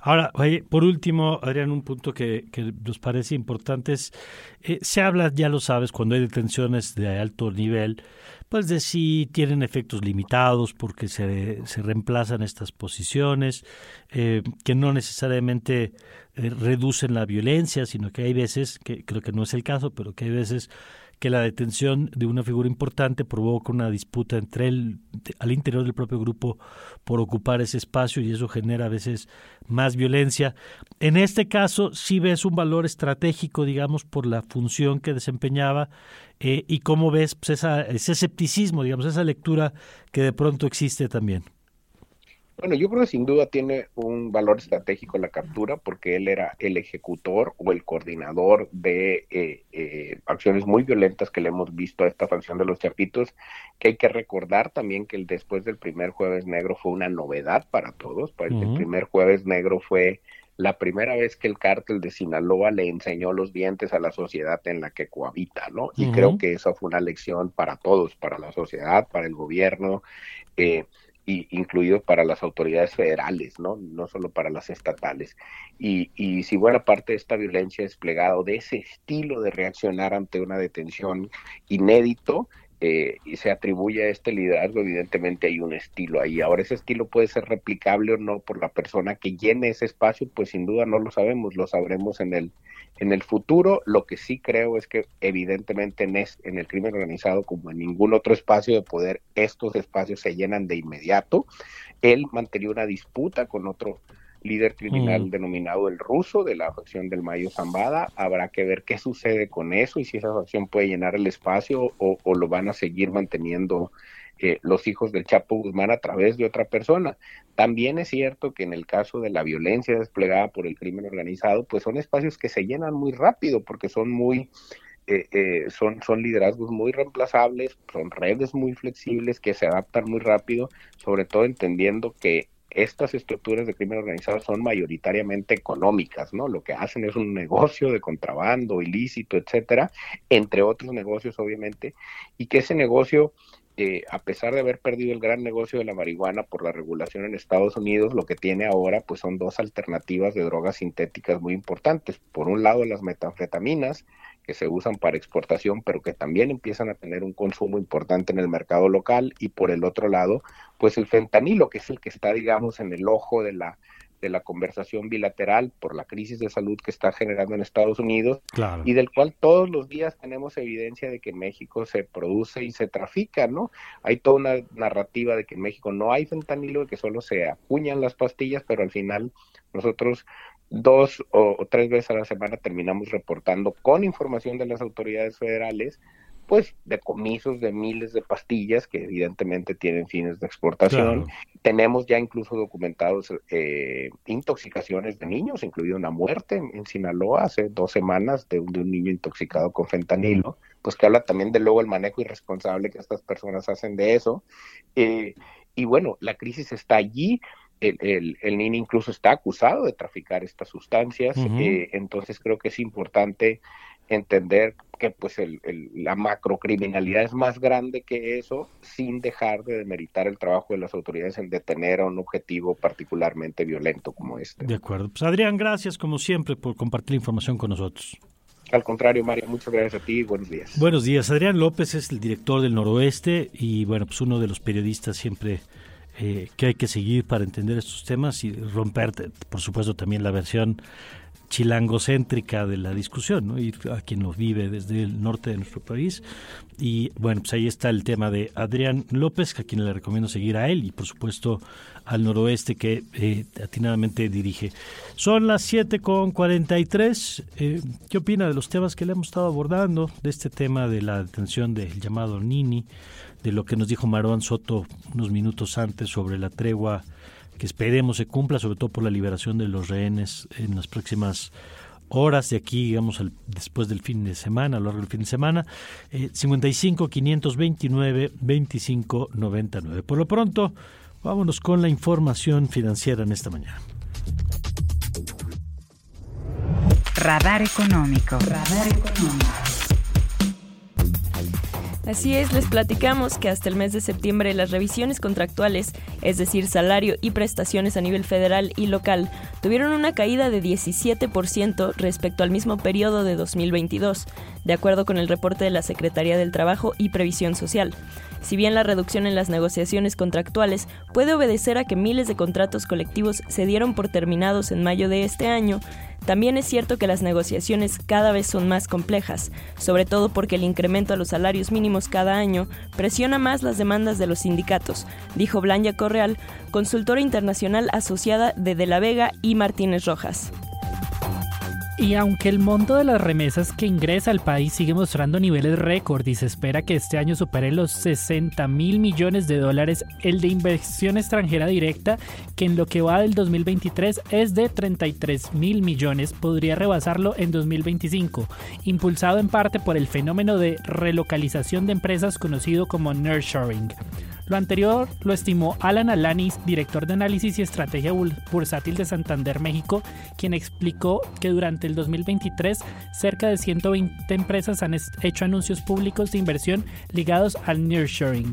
Ahora, por último, Adrián, un punto que, nos parece importante es, eh, se habla, ya lo sabes, cuando hay detenciones de alto nivel, pues de si tienen efectos limitados porque se, se reemplazan estas posiciones, eh, que no necesariamente eh, reducen la violencia, sino que hay veces, que creo que no es el caso, pero que hay veces que la detención de una figura importante provoca una disputa entre él al interior del propio grupo por ocupar ese espacio y eso genera a veces más violencia. En este caso sí ves un valor estratégico, digamos, por la función que desempeñaba eh, y cómo ves pues, esa, ese escepticismo, digamos, esa lectura que de pronto existe también. Bueno, yo creo que sin duda tiene un valor estratégico la captura porque él era el ejecutor o el coordinador de eh, eh, acciones muy violentas que le hemos visto a esta facción de los Chapitos, que hay que recordar también que el después del primer jueves negro fue una novedad para todos, pues, el primer jueves negro fue la primera vez que el cártel de Sinaloa le enseñó los dientes a la sociedad en la que cohabita, ¿no? Y creo que eso fue una lección para todos, para la sociedad, para el gobierno. Eh, y incluido para las autoridades federales, ¿no? No solo para las estatales. Y, y si buena parte de esta violencia desplegada de ese estilo de reaccionar ante una detención inédito, eh, y se atribuye a este liderazgo, evidentemente hay un estilo ahí. Ahora ese estilo puede ser replicable o no por la persona que llene ese espacio, pues sin duda no lo sabemos, lo sabremos en el en el futuro. Lo que sí creo es que evidentemente en, en el crimen organizado, como en ningún otro espacio de poder, estos espacios se llenan de inmediato. Él mantenía una disputa con otro líder criminal mm. denominado el ruso de la facción del Mayo Zambada. Habrá que ver qué sucede con eso y si esa facción puede llenar el espacio o, lo van a seguir manteniendo eh, los hijos del Chapo Guzmán a través de otra persona. También es cierto que en el caso de la violencia desplegada por el crimen organizado, pues son espacios que se llenan muy rápido porque son muy eh, eh, son, son liderazgos muy reemplazables, son redes muy flexibles que se adaptan muy rápido, sobre todo entendiendo que estas estructuras de crimen organizado son mayoritariamente económicas, ¿no? Lo que hacen es un negocio de contrabando, ilícito, etcétera, entre otros negocios, obviamente, y que ese negocio, eh, a pesar de haber perdido el gran negocio de la marihuana por la regulación en Estados Unidos, lo que tiene ahora, pues son dos alternativas de drogas sintéticas muy importantes. Por un lado, las metanfetaminas, que se usan para exportación, pero que también empiezan a tener un consumo importante en el mercado local, y por el otro lado, pues el fentanilo, que es el que está, digamos, en el ojo de la de la conversación bilateral por la crisis de salud que está generando en Estados Unidos y del cual todos los días tenemos evidencia de que en México se produce y se trafica, ¿no? Hay toda una narrativa de que en México no hay fentanilo, que solo se acuñan las pastillas, pero al final nosotros dos o, tres veces a la semana terminamos reportando con información de las autoridades federales pues decomisos de miles de pastillas que evidentemente tienen fines de exportación. Tenemos ya incluso documentados eh, intoxicaciones de niños, incluida una muerte en, Sinaloa hace dos semanas de un, niño intoxicado con fentanilo, pues que habla también de luego el manejo irresponsable que estas personas hacen de eso. Eh, y bueno, la crisis está allí, el, el, NIN incluso está acusado de traficar estas sustancias, eh, entonces creo que es importante entender que pues el, la macrocriminalidad es más grande que eso sin dejar de demeritar el trabajo de las autoridades en detener a un objetivo particularmente violento como este. De acuerdo. Pues Adrián, gracias como siempre por compartir la información con nosotros. Al contrario, Mario, muchas gracias a ti y buenos días. Buenos días. Adrián López es el director del Noroeste y bueno, pues uno de los periodistas siempre eh, que hay que seguir para entender estos temas y romper, por supuesto, también la versión chilangocéntrica de la discusión, ¿no? ir a quien lo vive desde el norte de nuestro país. Y bueno, pues ahí está el tema de Adrián López, a quien le recomiendo seguir a él y por supuesto al noroeste que eh, atinadamente dirige. Son las 7 con 43. Eh, ¿Qué opina de los temas que le hemos estado abordando? De este tema de la detención del llamado Nini de lo que nos dijo Marón Soto unos minutos antes sobre la tregua que esperemos se cumpla, sobre todo por la liberación de los rehenes en las próximas horas de aquí, digamos, después del fin de semana, a lo largo del fin de semana, eh, 55 529 25 99. Por lo pronto, vámonos con la información financiera en esta mañana. Radar económico. Radar económico. Así es, les platicamos que hasta el mes de septiembre las revisiones contractuales, es decir, salario y prestaciones a nivel federal y local, tuvieron una caída de 17% respecto al mismo periodo de 2022, de acuerdo con el reporte de la Secretaría del Trabajo y Previsión Social. Si bien la reducción en las negociaciones contractuales puede obedecer a que miles de contratos colectivos se dieron por terminados en mayo de este año, también es cierto que las negociaciones cada vez son más complejas, sobre todo porque el incremento a los salarios mínimos cada año presiona más las demandas de los sindicatos, dijo Blanja Correal, consultora internacional asociada de De la Vega y Martínez Rojas. Y aunque el monto de las remesas que ingresa al país sigue mostrando niveles récord y se espera que este año supere los 60 mil millones de dólares, el de inversión extranjera directa, que en lo que va del 2023 es de 33 mil millones, podría rebasarlo en 2025, impulsado en parte por el fenómeno de relocalización de empresas conocido como nurturing. Lo anterior lo estimó Alan Alanis, director de análisis y estrategia bursátil de Santander, México, quien explicó que durante el 2023 cerca de 120 empresas han hecho anuncios públicos de inversión ligados al nearshoring.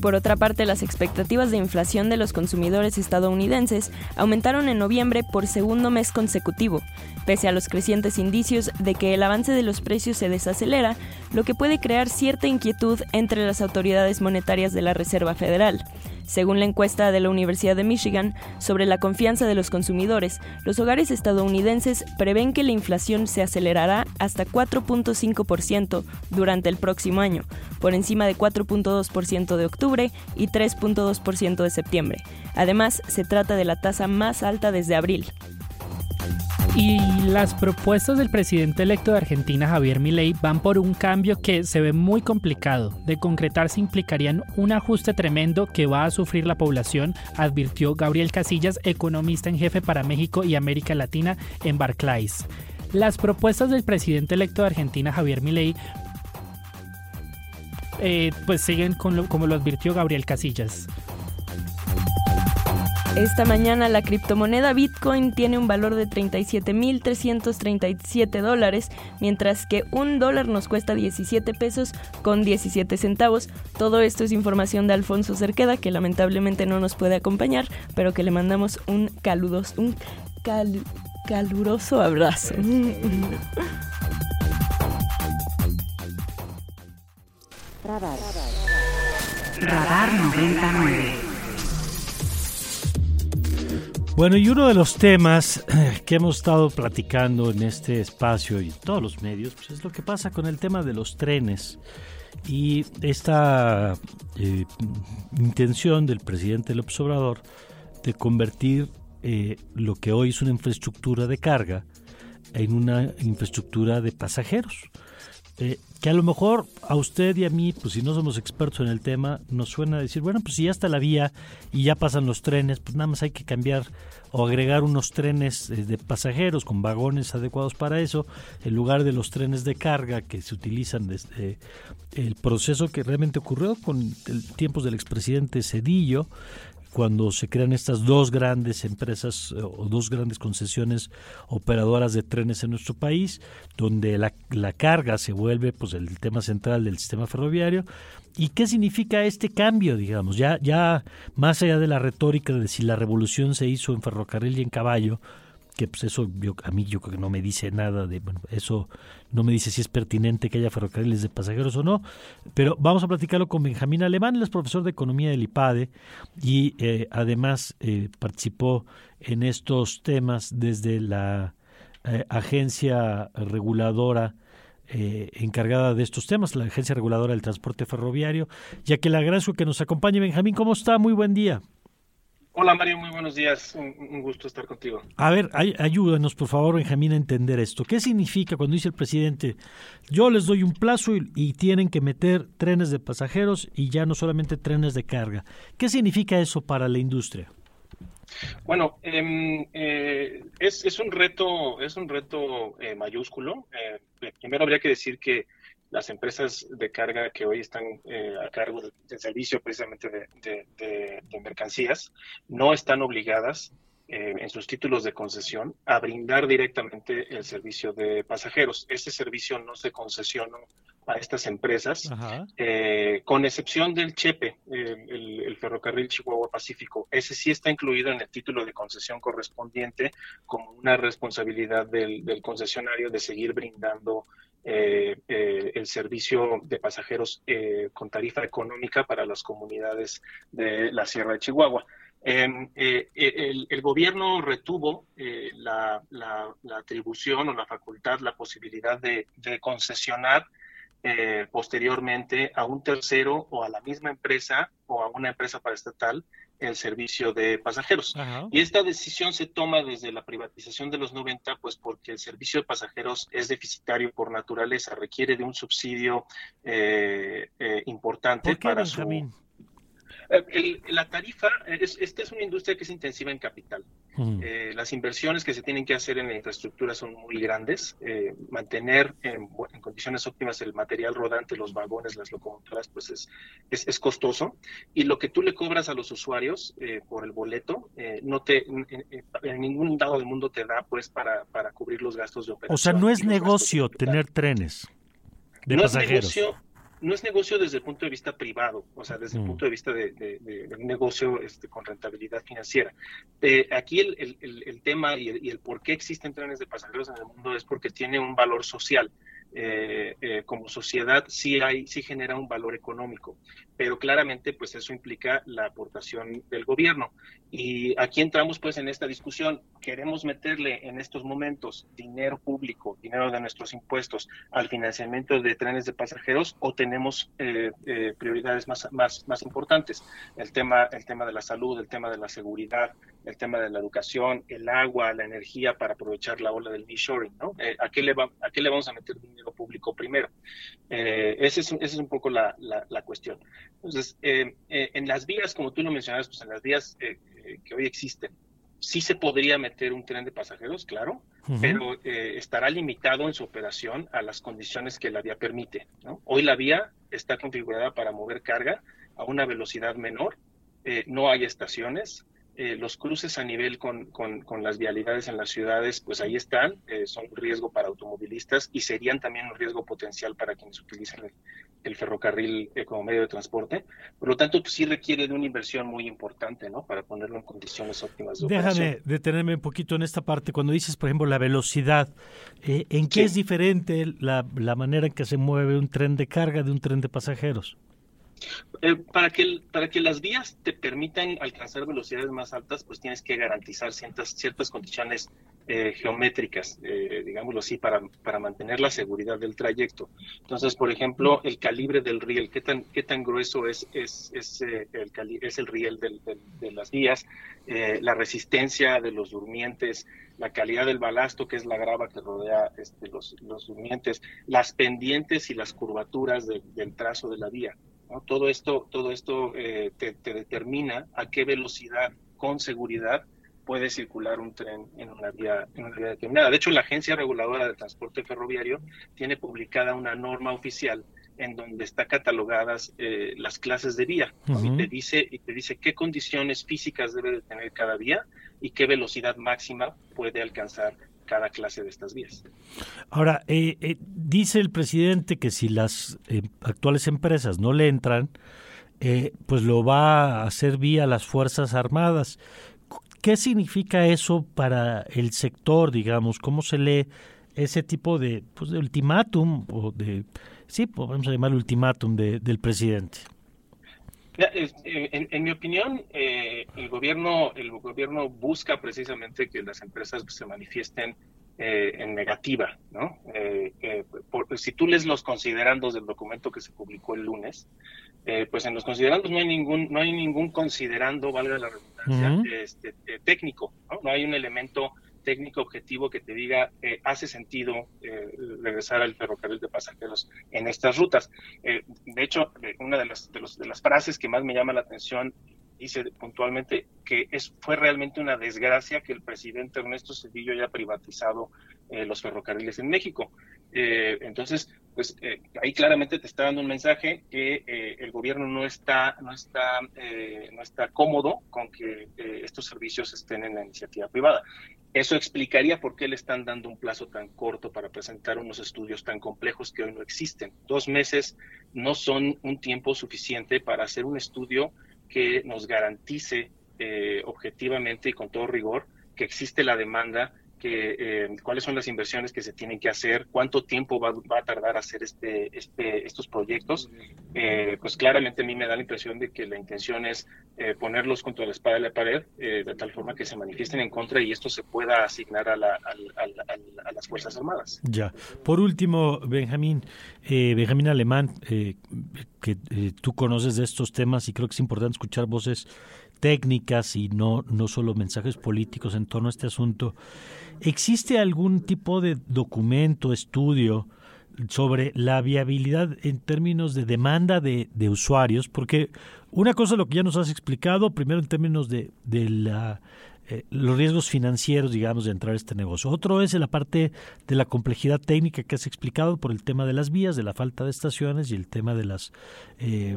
Por otra parte, las expectativas de inflación de los consumidores estadounidenses aumentaron en noviembre por segundo mes consecutivo, pese a los crecientes indicios de que el avance de los precios se desacelera, lo que puede crear cierta inquietud entre las autoridades monetarias de la Reserva Federal. Según la encuesta de la Universidad de Michigan sobre la confianza de los consumidores, los hogares estadounidenses prevén que la inflación se acelerará hasta 4.5% durante el próximo año, por encima de 4.2% de octubre y 3.2% de septiembre. Además, se trata de la tasa más alta desde abril. Y las propuestas del presidente electo de Argentina, Javier Milei, van por un cambio que se ve muy complicado. De concretarse implicarían un ajuste tremendo que va a sufrir la población, advirtió Gabriel Casillas, economista en jefe para México y América Latina en Barclays. Las propuestas del presidente electo de Argentina, Javier Milei, eh, pues siguen como lo advirtió Gabriel Casillas. Esta mañana la criptomoneda Bitcoin tiene un valor de 37.337 dólares, mientras que un dólar nos cuesta 17 pesos con 17 centavos. Todo esto es información de Alfonso Cerqueda, que lamentablemente no nos puede acompañar, pero que le mandamos un, caludos, un caluroso abrazo. Radar. Radar 99. Bueno, y uno de los temas que hemos estado platicando en este espacio y en todos los medios, pues es lo que pasa con el tema de los trenes y esta eh, intención del presidente López Obrador de convertir eh, lo que hoy es una infraestructura de carga en una infraestructura de pasajeros. Eh, que a lo mejor a usted y a mí, pues si no somos expertos en el tema, nos suena decir, bueno, pues si ya está la vía y ya pasan los trenes, pues nada más hay que cambiar o agregar unos trenes eh, de pasajeros con vagones adecuados para eso, en lugar de los trenes de carga que se utilizan desde el proceso que realmente ocurrió con el tiempos del expresidente Cedillo, cuando se crean estas dos grandes empresas eh, o dos grandes concesiones operadoras de trenes en nuestro país, donde la, la carga se vuelve pues el tema central del sistema ferroviario. ¿Y qué significa este cambio, digamos? Ya, ya más allá de la retórica de si la revolución se hizo en ferrocarril y en caballo, que pues eso yo, a mí yo creo que no me dice nada de, bueno, eso no me dice si es pertinente que haya ferrocarriles de pasajeros o no, pero vamos a platicarlo con Benjamín Alemán, él es profesor de economía del IPADE y eh, además eh, participó en estos temas desde la eh, agencia reguladora encargada de estos temas, la Agencia Reguladora del Transporte Ferroviario, ya que le agradezco que nos acompañe. Benjamín, ¿cómo está? Muy buen día. Hola Mario, muy buenos días. Un, gusto estar contigo. A ver, ayúdanos por favor, Benjamín, a entender esto. ¿Qué significa cuando dice el presidente, yo les doy un plazo y, tienen que meter trenes de pasajeros y ya no solamente trenes de carga? ¿Qué significa eso para la industria? Bueno, em, eh, es, un reto, es un reto eh, mayúsculo. Eh, primero habría que decir que las empresas de carga que hoy están eh, a cargo del, servicio precisamente de, mercancías no están obligadas eh, en sus títulos de concesión a brindar directamente el servicio de pasajeros. Ese servicio no se concesiona a estas empresas, eh, con excepción del Chepe, el, ferrocarril Chihuahua Pacífico. Ese sí está incluido en el título de concesión correspondiente como una responsabilidad del, del concesionario de seguir brindando eh, eh, el servicio de pasajeros eh, con tarifa económica para las comunidades de la Sierra de Chihuahua. Em, el, gobierno retuvo la, atribución o la facultad, la posibilidad de, de concesionar posteriormente a un tercero o a la misma empresa o a una empresa paraestatal el servicio de pasajeros. Y esta decisión se toma desde la privatización de los 90, pues porque el servicio de pasajeros es deficitario por naturaleza, requiere de un subsidio eh, eh, importante para su eh, la tarifa, es, esta es una industria que es intensiva en capital. Eh, las inversiones que se tienen que hacer en la infraestructura son muy grandes. Eh, mantener en, condiciones óptimas el material rodante, los vagones, las locomotoras, pues es, es, costoso. Y lo que tú le cobras a los usuarios por el boleto, no te, en, ningún lado del mundo te da pues para, para cubrir los gastos de operación. O sea, no es negocio tener trenes de pasajeros no es negocio desde el punto de vista privado, o sea, desde el mm. punto de vista de, un negocio este, con rentabilidad financiera. Eh, aquí el, el, tema y el, y el por qué existen trenes de pasajeros en el mundo es porque tiene un valor social. Eh, eh, como sociedad sí hay sí genera un valor económico pero claramente pues eso implica la aportación del gobierno y aquí entramos pues en esta discusión queremos meterle en estos momentos dinero público dinero de nuestros impuestos al financiamiento de trenes de pasajeros o tenemos eh, prioridades más, más más importantes el tema el tema de la salud el tema de la seguridad el tema de la educación el agua la energía para aprovechar la ola del nearshoring no a qué le va, a qué le vamos a meter dinero público primero. Eh, esa es, es un poco la, la, cuestión. Entonces, eh, eh, en las vías, como tú lo mencionabas, pues en las vías que hoy existen, sí se podría meter un tren de pasajeros, claro, pero estará limitado en su operación a las condiciones que la vía permite. Hoy la vía está configurada para mover carga a una velocidad menor, no hay estaciones, eh, los cruces a nivel con, con, las vialidades en las ciudades, pues ahí están, eh, son un riesgo para automovilistas y serían también un riesgo potencial para quienes utilizan el, ferrocarril eh, como medio de transporte. Por lo tanto, pues, sí requiere de una inversión muy importante, ¿no? Para ponerlo en condiciones óptimas. De Déjame detenerme un poquito en esta parte. Cuando dices, por ejemplo, la velocidad, ¿en qué es diferente la, la manera en que se mueve un tren de carga de un tren de pasajeros? Eh, para, que, para que las vías te permitan alcanzar velocidades más altas, pues tienes que garantizar ciertas, ciertas condiciones eh, geométricas, eh, digámoslo así, para, para mantener la seguridad del trayecto. Entonces, por ejemplo, el calibre del riel, qué tan, qué tan grueso es, es, es, el, es el riel de las vías, la resistencia de los durmientes, la calidad del balasto, que es la grava que rodea este, los, los durmientes, las pendientes y las curvaturas del trazo de la vía. Todo esto, todo esto eh, te, determina a qué velocidad con seguridad puede circular un tren en una vía, en una vía determinada. De hecho, la Agencia Reguladora de Transporte Ferroviario tiene publicada una norma oficial en donde está catalogadas eh, las clases de vía y te dice y te dice qué condiciones físicas debe de tener cada vía y qué velocidad máxima puede alcanzar cada clase de estas vías. Ahora, eh, eh, dice el presidente que si las eh, actuales empresas no le entran, pues lo va a hacer vía las Fuerzas Armadas. ¿Qué significa eso para el sector, digamos? ¿Cómo se lee ese tipo de, pues, de ultimátum o de, sí, podemos llamarlo ultimátum del presidente? En, mi opinión, eh, el gobierno el gobierno busca precisamente que las empresas se manifiesten eh, en negativa, ¿no? Eh, si tú lees los considerandos del documento que se publicó el lunes, pues en los considerandos no hay ningún no hay ningún considerando, valga la redundancia, este, técnico, ¿no? No hay un elemento técnico objetivo que te diga eh, hace sentido eh, regresar al ferrocarril de pasajeros en estas rutas. Eh, de hecho, una de las, de, los, de las frases que más me llama la atención dice puntualmente que es, fue realmente una desgracia que el presidente Ernesto Cedillo haya privatizado los ferrocarriles en México. entonces, pues ahí claramente te está dando un mensaje que el gobierno no está, no está, no está cómodo con que estos servicios estén en la iniciativa privada. Eso explicaría por qué le están dando un plazo tan corto para presentar unos estudios tan complejos que hoy no existen. Dos meses no son un tiempo suficiente para hacer un estudio que nos garantice eh, objetivamente y con todo rigor que existe la demanda eh, cuáles son las inversiones que se tienen que hacer, cuánto tiempo va, a tardar hacer este, este, estos proyectos, eh, pues claramente a mí me da la impresión de que la intención es eh, ponerlos contra la espada de la pared, de tal forma que se manifiesten en contra y esto se pueda asignar a, las Fuerzas Armadas. Ya. Por último, Benjamín, Benjamín Alemán, que tú conoces de estos temas y creo que es importante escuchar voces técnicas y no, no solo mensajes políticos en torno a este asunto. ¿Existe algún tipo de documento, estudio sobre la viabilidad en términos de demanda de, de usuarios? Porque una cosa es lo que ya nos has explicado, primero en términos de, de la eh, los riesgos financieros, digamos, de entrar a este negocio. Otro es la parte de la complejidad técnica que has explicado por el tema de las vías, de la falta de estaciones y el tema de las eh,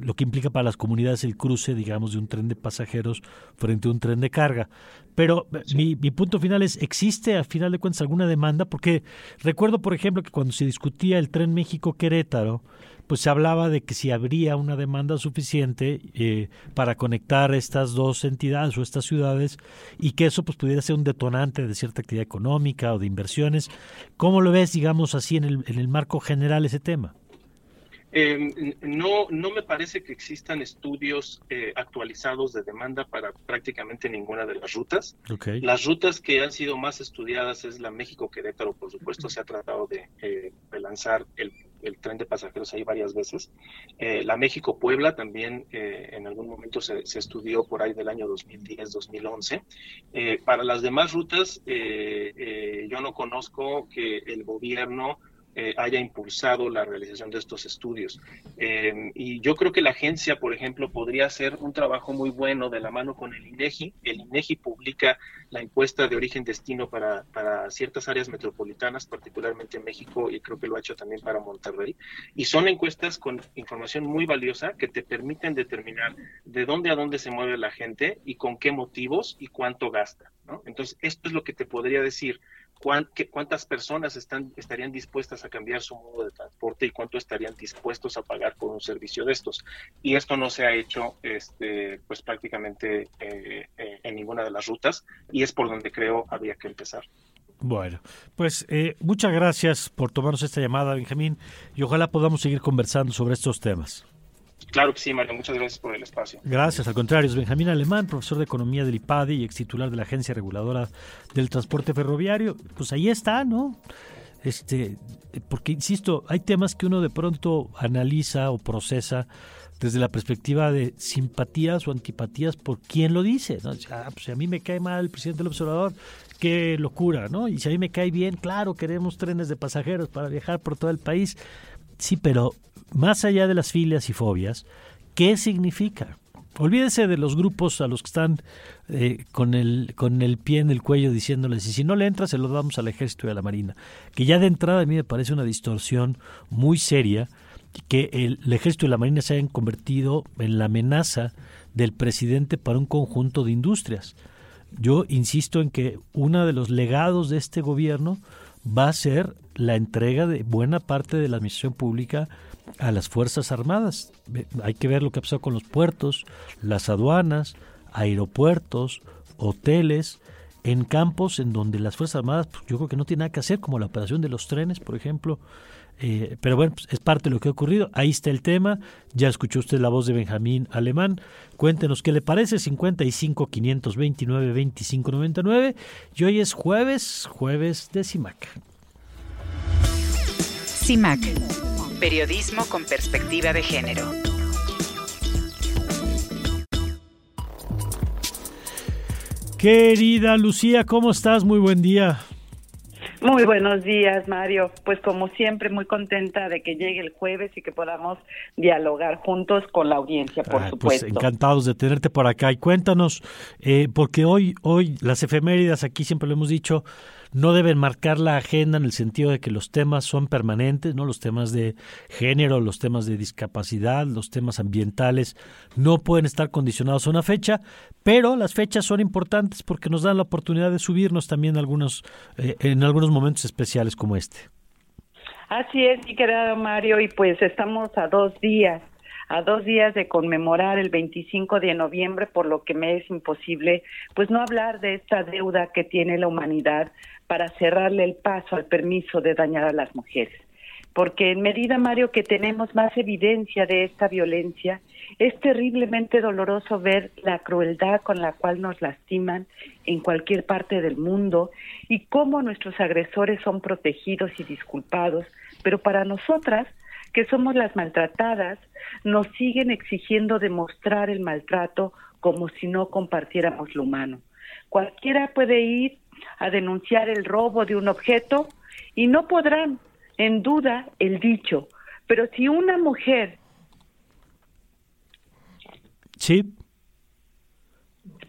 lo que implica para las comunidades el cruce, digamos, de un tren de pasajeros frente a un tren de carga. Pero mi, mi, punto final es, ¿existe a final de cuentas alguna demanda? Porque recuerdo, por ejemplo, que cuando se discutía el tren México-Querétaro, pues se hablaba de que si habría una demanda suficiente eh, para conectar estas dos entidades o estas ciudades y que eso pues pudiera ser un detonante de cierta actividad económica o de inversiones. ¿Cómo lo ves, digamos así, en el, en el marco general ese tema? Eh, no, no me parece que existan estudios eh, actualizados de demanda para prácticamente ninguna de las rutas. Las rutas que han sido más estudiadas es la México-Querétaro, por supuesto, se ha tratado de, eh, lanzar el, tren de pasajeros ahí varias veces. Eh, la México-Puebla también en algún momento se, se, estudió por ahí del año 2010-2011. para las demás rutas, yo no conozco que el gobierno eh, haya impulsado la realización de estos estudios. Eh, y yo creo que la agencia, por ejemplo, podría hacer un trabajo muy bueno de la mano con el INEGI. El INEGI publica la encuesta de origen-destino para, para ciertas áreas metropolitanas, particularmente en México, y creo que lo ha hecho también para Monterrey. Y son encuestas con información muy valiosa que te permiten determinar de dónde a dónde se mueve la gente y con qué motivos y cuánto gasta. Entonces, esto es lo que te podría decir cuántas personas están, estarían dispuestas a cambiar su modo de transporte y cuánto estarían dispuestos a pagar por un servicio de estos. Y esto no se ha hecho este, pues prácticamente eh, eh, en ninguna de las rutas y es por donde creo habría que empezar. Bueno, pues eh, muchas gracias por tomarnos esta llamada, Benjamín, y ojalá podamos seguir conversando sobre estos temas. Claro que sí, Mario. Muchas gracias por el espacio. Gracias, al contrario. Es Benjamín Alemán, profesor de Economía del IPADI y ex titular de la Agencia Reguladora del Transporte Ferroviario. Pues ahí está, ¿no? Este, porque, insisto, hay temas que uno de pronto analiza o procesa desde la perspectiva de simpatías o antipatías por quién lo dice. ¿no? Ah, pues si a mí me cae mal el presidente del observador, qué locura, ¿no? Y si a mí me cae bien, claro, queremos trenes de pasajeros para viajar por todo el país. Sí, pero más allá de las filias y fobias, ¿qué significa? Olvídese de los grupos a los que están eh, con, el, con el pie en el cuello diciéndoles, y si no le entra, se lo damos al ejército y a la marina. Que ya de entrada a mí me parece una distorsión muy seria que el, el ejército y la marina se hayan convertido en la amenaza del presidente para un conjunto de industrias. Yo insisto en que uno de los legados de este gobierno va a ser la entrega de buena parte de la administración pública a las Fuerzas Armadas. Hay que ver lo que ha pasado con los puertos, las aduanas, aeropuertos, hoteles, en campos en donde las Fuerzas Armadas pues, yo creo que no tiene nada que hacer, como la operación de los trenes, por ejemplo. Eh, pero bueno, pues, es parte de lo que ha ocurrido. Ahí está el tema. Ya escuchó usted la voz de Benjamín Alemán. Cuéntenos qué le parece. 55 529 25 99. Y hoy es jueves, jueves de CIMAC. CIMAC Periodismo con perspectiva de género. Querida Lucía, ¿cómo estás? Muy buen día. Muy buenos días, Mario. Pues como siempre, muy contenta de que llegue el jueves y que podamos dialogar juntos con la audiencia, por pues supuesto. Pues encantados de tenerte por acá. Y cuéntanos, eh, porque hoy, hoy las efemérides, aquí siempre lo hemos dicho, no deben marcar la agenda en el sentido de que los temas son permanentes, ¿no? Los temas de género, los temas de discapacidad, los temas ambientales no pueden estar condicionados a una fecha, pero las fechas son importantes porque nos dan la oportunidad de subirnos también algunos, eh, en algunos momentos especiales como este. Así es, mi querido Mario, y pues estamos a dos días a dos días de conmemorar el 25 de noviembre, por lo que me es imposible, pues no hablar de esta deuda que tiene la humanidad para cerrarle el paso al permiso de dañar a las mujeres. Porque en medida, Mario, que tenemos más evidencia de esta violencia, es terriblemente doloroso ver la crueldad con la cual nos lastiman en cualquier parte del mundo y cómo nuestros agresores son protegidos y disculpados, pero para nosotras, que somos las maltratadas, nos siguen exigiendo demostrar el maltrato como si no compartiéramos lo humano. Cualquiera puede ir a denunciar el robo de un objeto y no podrán en duda el dicho. Pero si una mujer... Sí.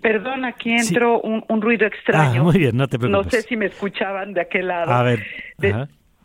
Perdón, aquí entró un, ruido extraño. Ah, muy bien, no te preocupes. No sé si me escuchaban de aquel lado. A ver.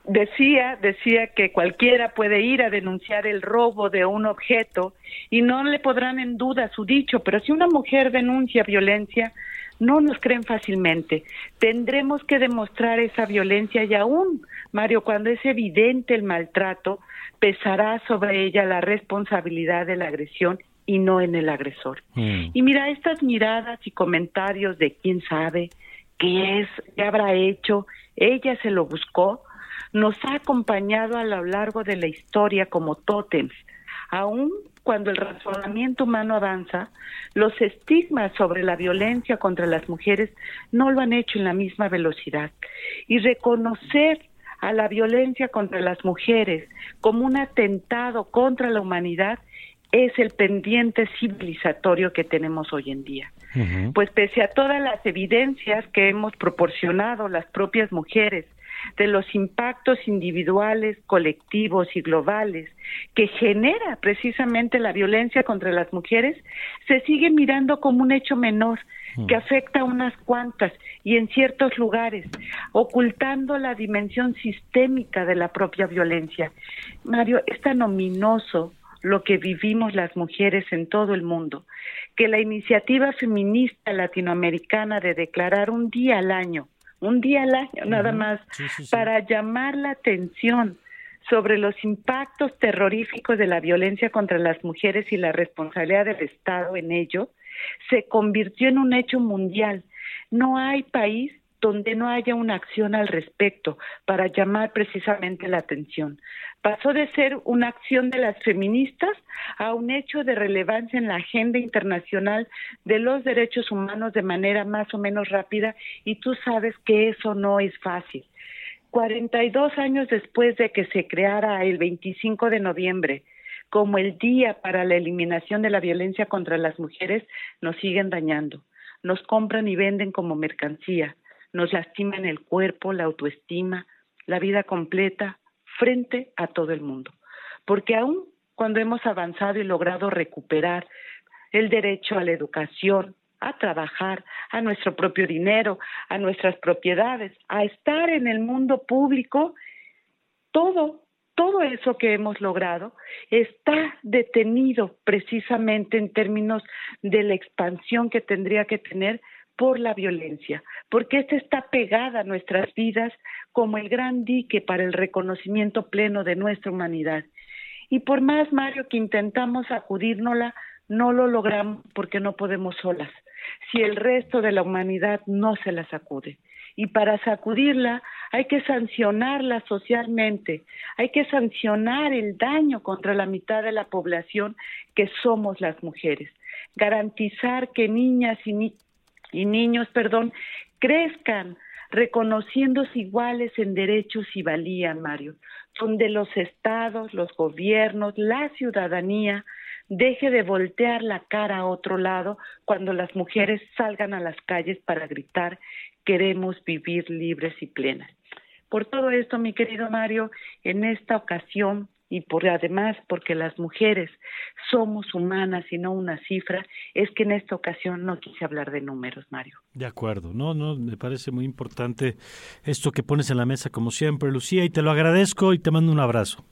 Decía, decía que cualquiera puede ir a denunciar el robo de un objeto y no le podrán en duda su dicho, pero si una mujer denuncia violencia, no nos creen fácilmente. Tendremos que demostrar esa violencia y aún, Mario, cuando es evidente el maltrato, pesará sobre ella la responsabilidad de la agresión y no en el agresor. Mm. Y mira, estas miradas y comentarios de quién sabe, qué es, qué habrá hecho, ella se lo buscó, nos ha acompañado a lo largo de la historia como tótems. Aún cuando el razonamiento humano avanza, los estigmas sobre la violencia contra las mujeres no lo han hecho en la misma velocidad. Y reconocer a la violencia contra las mujeres como un atentado contra la humanidad es el pendiente civilizatorio que tenemos hoy en día. Pues pese a todas las evidencias que hemos proporcionado las propias mujeres de los impactos individuales, colectivos y globales que genera precisamente la violencia contra las mujeres, se sigue mirando como un hecho menor mm. que afecta a unas cuantas y en ciertos lugares, ocultando la dimensión sistémica de la propia violencia. Mario, es tan ominoso lo que vivimos las mujeres en todo el mundo, que la iniciativa feminista latinoamericana de declarar un día al año un día al año nada más, para llamar la atención sobre los impactos terroríficos de la violencia contra las mujeres y la responsabilidad del Estado en ello, se convirtió en un hecho mundial. No hay país donde no haya una acción al respecto para llamar precisamente la atención. Pasó de ser una acción de las feministas a un hecho de relevancia en la agenda internacional de los derechos humanos de manera más o menos rápida y tú sabes que eso no es fácil. 42 años después de que se creara el 25 de noviembre como el Día para la Eliminación de la Violencia contra las Mujeres, nos siguen dañando. Nos compran y venden como mercancía nos lastiman el cuerpo, la autoestima, la vida completa frente a todo el mundo. Porque aún cuando hemos avanzado y logrado recuperar el derecho a la educación, a trabajar, a nuestro propio dinero, a nuestras propiedades, a estar en el mundo público, todo, todo eso que hemos logrado está detenido precisamente en términos de la expansión que tendría que tener por la violencia, porque esta está pegada a nuestras vidas como el gran dique para el reconocimiento pleno de nuestra humanidad. Y por más, Mario, que intentamos sacudírnosla, no lo logramos porque no podemos solas, si el resto de la humanidad no se la sacude. Y para sacudirla hay que sancionarla socialmente, hay que sancionar el daño contra la mitad de la población que somos las mujeres, garantizar que niñas y, niños y niños, perdón, crezcan reconociéndose iguales en derechos y valía, Mario, donde los estados, los gobiernos, la ciudadanía deje de voltear la cara a otro lado cuando las mujeres salgan a las calles para gritar queremos vivir libres y plenas. Por todo esto, mi querido Mario, en esta ocasión y por además porque las mujeres somos humanas y no una cifra, es que en esta ocasión no quise hablar de números, Mario. De acuerdo, no, no, me parece muy importante esto que pones en la mesa como siempre, Lucía, y te lo agradezco y te mando un abrazo.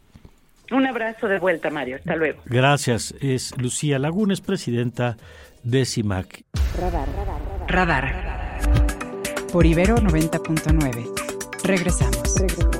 Un abrazo de vuelta, Mario. Hasta luego. Gracias. Es Lucía Lagunes, presidenta de CIMAC. Radar, radar, radar. Por Ibero 90.9. Regresamos. Regresamos.